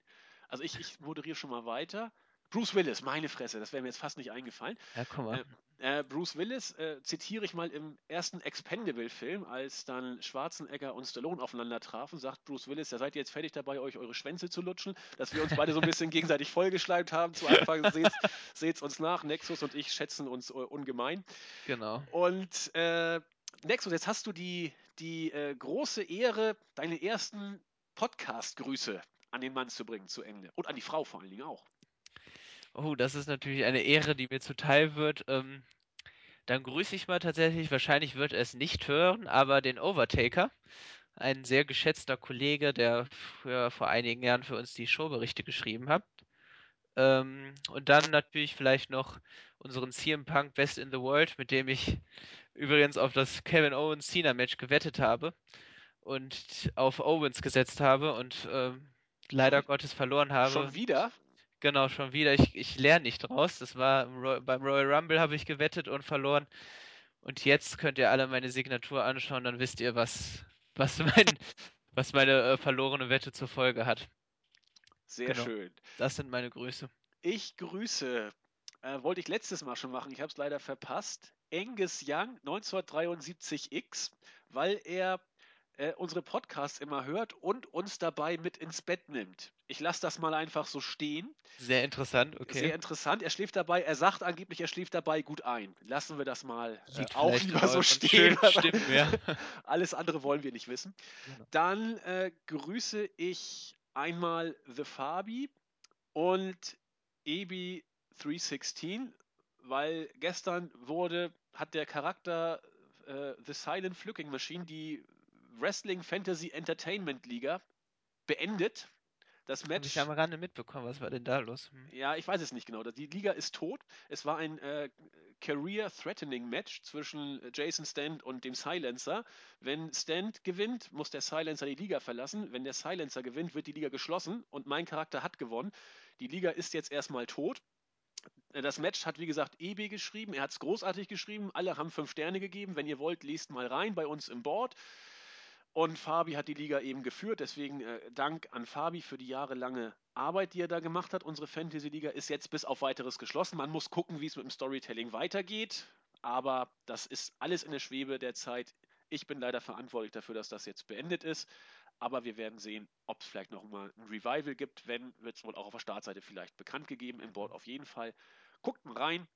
Also ich, ich moderiere schon mal weiter. Bruce Willis, meine Fresse, das wäre mir jetzt fast nicht eingefallen. Ja, guck mal. Äh, Bruce Willis äh, zitiere ich mal im ersten Expendable-Film, als dann Schwarzenegger und Stallone aufeinander trafen, sagt Bruce Willis, da seid ihr jetzt fertig dabei, euch eure Schwänze zu lutschen, dass wir uns beide so ein bisschen gegenseitig vollgeschleimt haben. Zu Anfang seht, seht's uns nach, Nexus und ich schätzen uns äh, ungemein. Genau. Und äh, Nexus, jetzt hast du die, die äh, große Ehre, deine ersten Podcast-Grüße an den Mann zu bringen zu Ende. Und an die Frau vor allen Dingen auch. Oh, das ist natürlich eine Ehre, die mir zuteil wird. Ähm, dann grüße ich mal tatsächlich, wahrscheinlich wird er es nicht hören, aber den Overtaker. Ein sehr geschätzter Kollege, der früher vor einigen Jahren für uns die Showberichte geschrieben hat. Ähm, und dann natürlich vielleicht noch unseren CM Punk Best in the World, mit dem ich übrigens auf das Kevin Owens Cena Match gewettet habe und auf Owens gesetzt habe und ähm, leider Schon- Gottes verloren habe. Schon wieder? Genau, schon wieder. Ich, ich lerne nicht draus. Das war Roy- beim Royal Rumble habe ich gewettet und verloren. Und jetzt könnt ihr alle meine Signatur anschauen, dann wisst ihr, was, was, mein, was meine äh, verlorene Wette zur Folge hat. Sehr Genau. schön. Das sind meine Grüße. Ich grüße, äh, wollte ich letztes Mal schon machen, ich habe es leider verpasst, Angus Young 1973X, weil er äh, unsere Podcasts immer hört und uns dabei mit ins Bett nimmt. Ich lasse das mal einfach so stehen. Sehr interessant, okay. Sehr interessant. Er schläft dabei, er sagt angeblich, er schläft dabei gut ein. Lassen wir das mal äh, auch lieber so stehen. Stimmen, ja. Alles andere wollen wir nicht wissen. Genau. Dann äh, grüße ich einmal The Fabi und EB316, weil gestern wurde, hat der Charakter äh, The Silent Flücking Machine die Wrestling Fantasy Entertainment Liga beendet. Das Habe ich Match, am Rande mitbekommen, was war denn da los? Hm. ja, ich weiß es nicht genau. Die Liga ist tot. Es war ein äh, Career-Threatening-Match zwischen Jason Stant und dem Silencer. Wenn Stant gewinnt, muss der Silencer die Liga verlassen. Wenn der Silencer gewinnt, wird die Liga geschlossen und mein Charakter hat gewonnen. Die Liga ist jetzt erstmal tot. Äh, Das Match hat, wie gesagt, EB geschrieben. Er hat es großartig geschrieben. Alle haben fünf Sterne gegeben. Wenn ihr wollt, lest mal rein bei uns im Board. Und Fabi hat die Liga eben geführt. Deswegen äh, Dank an Fabi für die jahrelange Arbeit, die er da gemacht hat. Unsere Fantasy-Liga ist jetzt bis auf weiteres geschlossen. Man muss gucken, wie es mit dem Storytelling weitergeht. Aber das ist alles in der Schwebe der Zeit. Ich bin leider verantwortlich dafür, dass das jetzt beendet ist. Aber wir werden sehen, ob es vielleicht noch mal ein Revival gibt. Wenn, wird es wohl auch auf der Startseite vielleicht bekannt gegeben. Im Board auf jeden Fall. Guckt mal rein.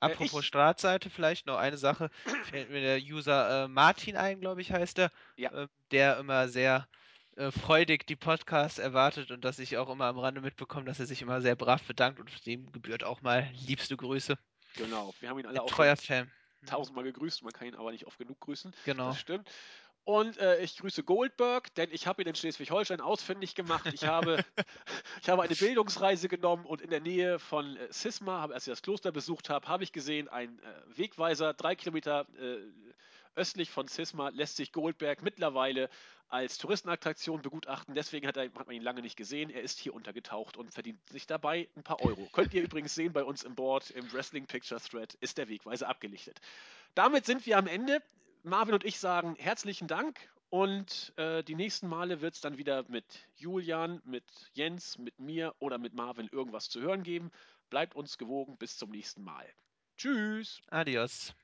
Äh, Apropos ich- Startseite, vielleicht noch eine Sache. Fällt mir der User äh, Martin ein, glaube ich, heißt er, Ja. ähm, der immer sehr äh, freudig die Podcasts erwartet und dass ich auch immer am Rande mitbekomme, dass er sich immer sehr brav bedankt und dem gebührt auch mal liebste Grüße. Genau, wir haben ihn alle auch treuer Fan. tausendmal gegrüßt. Man kann ihn aber nicht oft genug grüßen. Genau. Das stimmt. Und äh, ich grüße Goldberg, denn ich habe ihn in Schleswig-Holstein ausfindig gemacht. Ich habe, ich habe eine Bildungsreise genommen und in der Nähe von äh, Sisma, als ich das Kloster besucht habe, habe ich gesehen, ein äh, Wegweiser, drei Kilometer äh, östlich von Sisma, lässt sich Goldberg mittlerweile als Touristenattraktion begutachten. Deswegen hat, er, hat man ihn lange nicht gesehen. Er ist hier untergetaucht und verdient sich dabei ein paar Euro. Könnt ihr übrigens sehen bei uns im Board, im Wrestling Picture Thread ist der Wegweiser abgelichtet. Damit sind wir am Ende. Marvin und ich sagen herzlichen Dank und äh, die nächsten Male wird es dann wieder mit Julian, mit Jens, mit mir oder mit Marvin irgendwas zu hören geben. Bleibt uns gewogen. Bis zum nächsten Mal. Tschüss. Adios.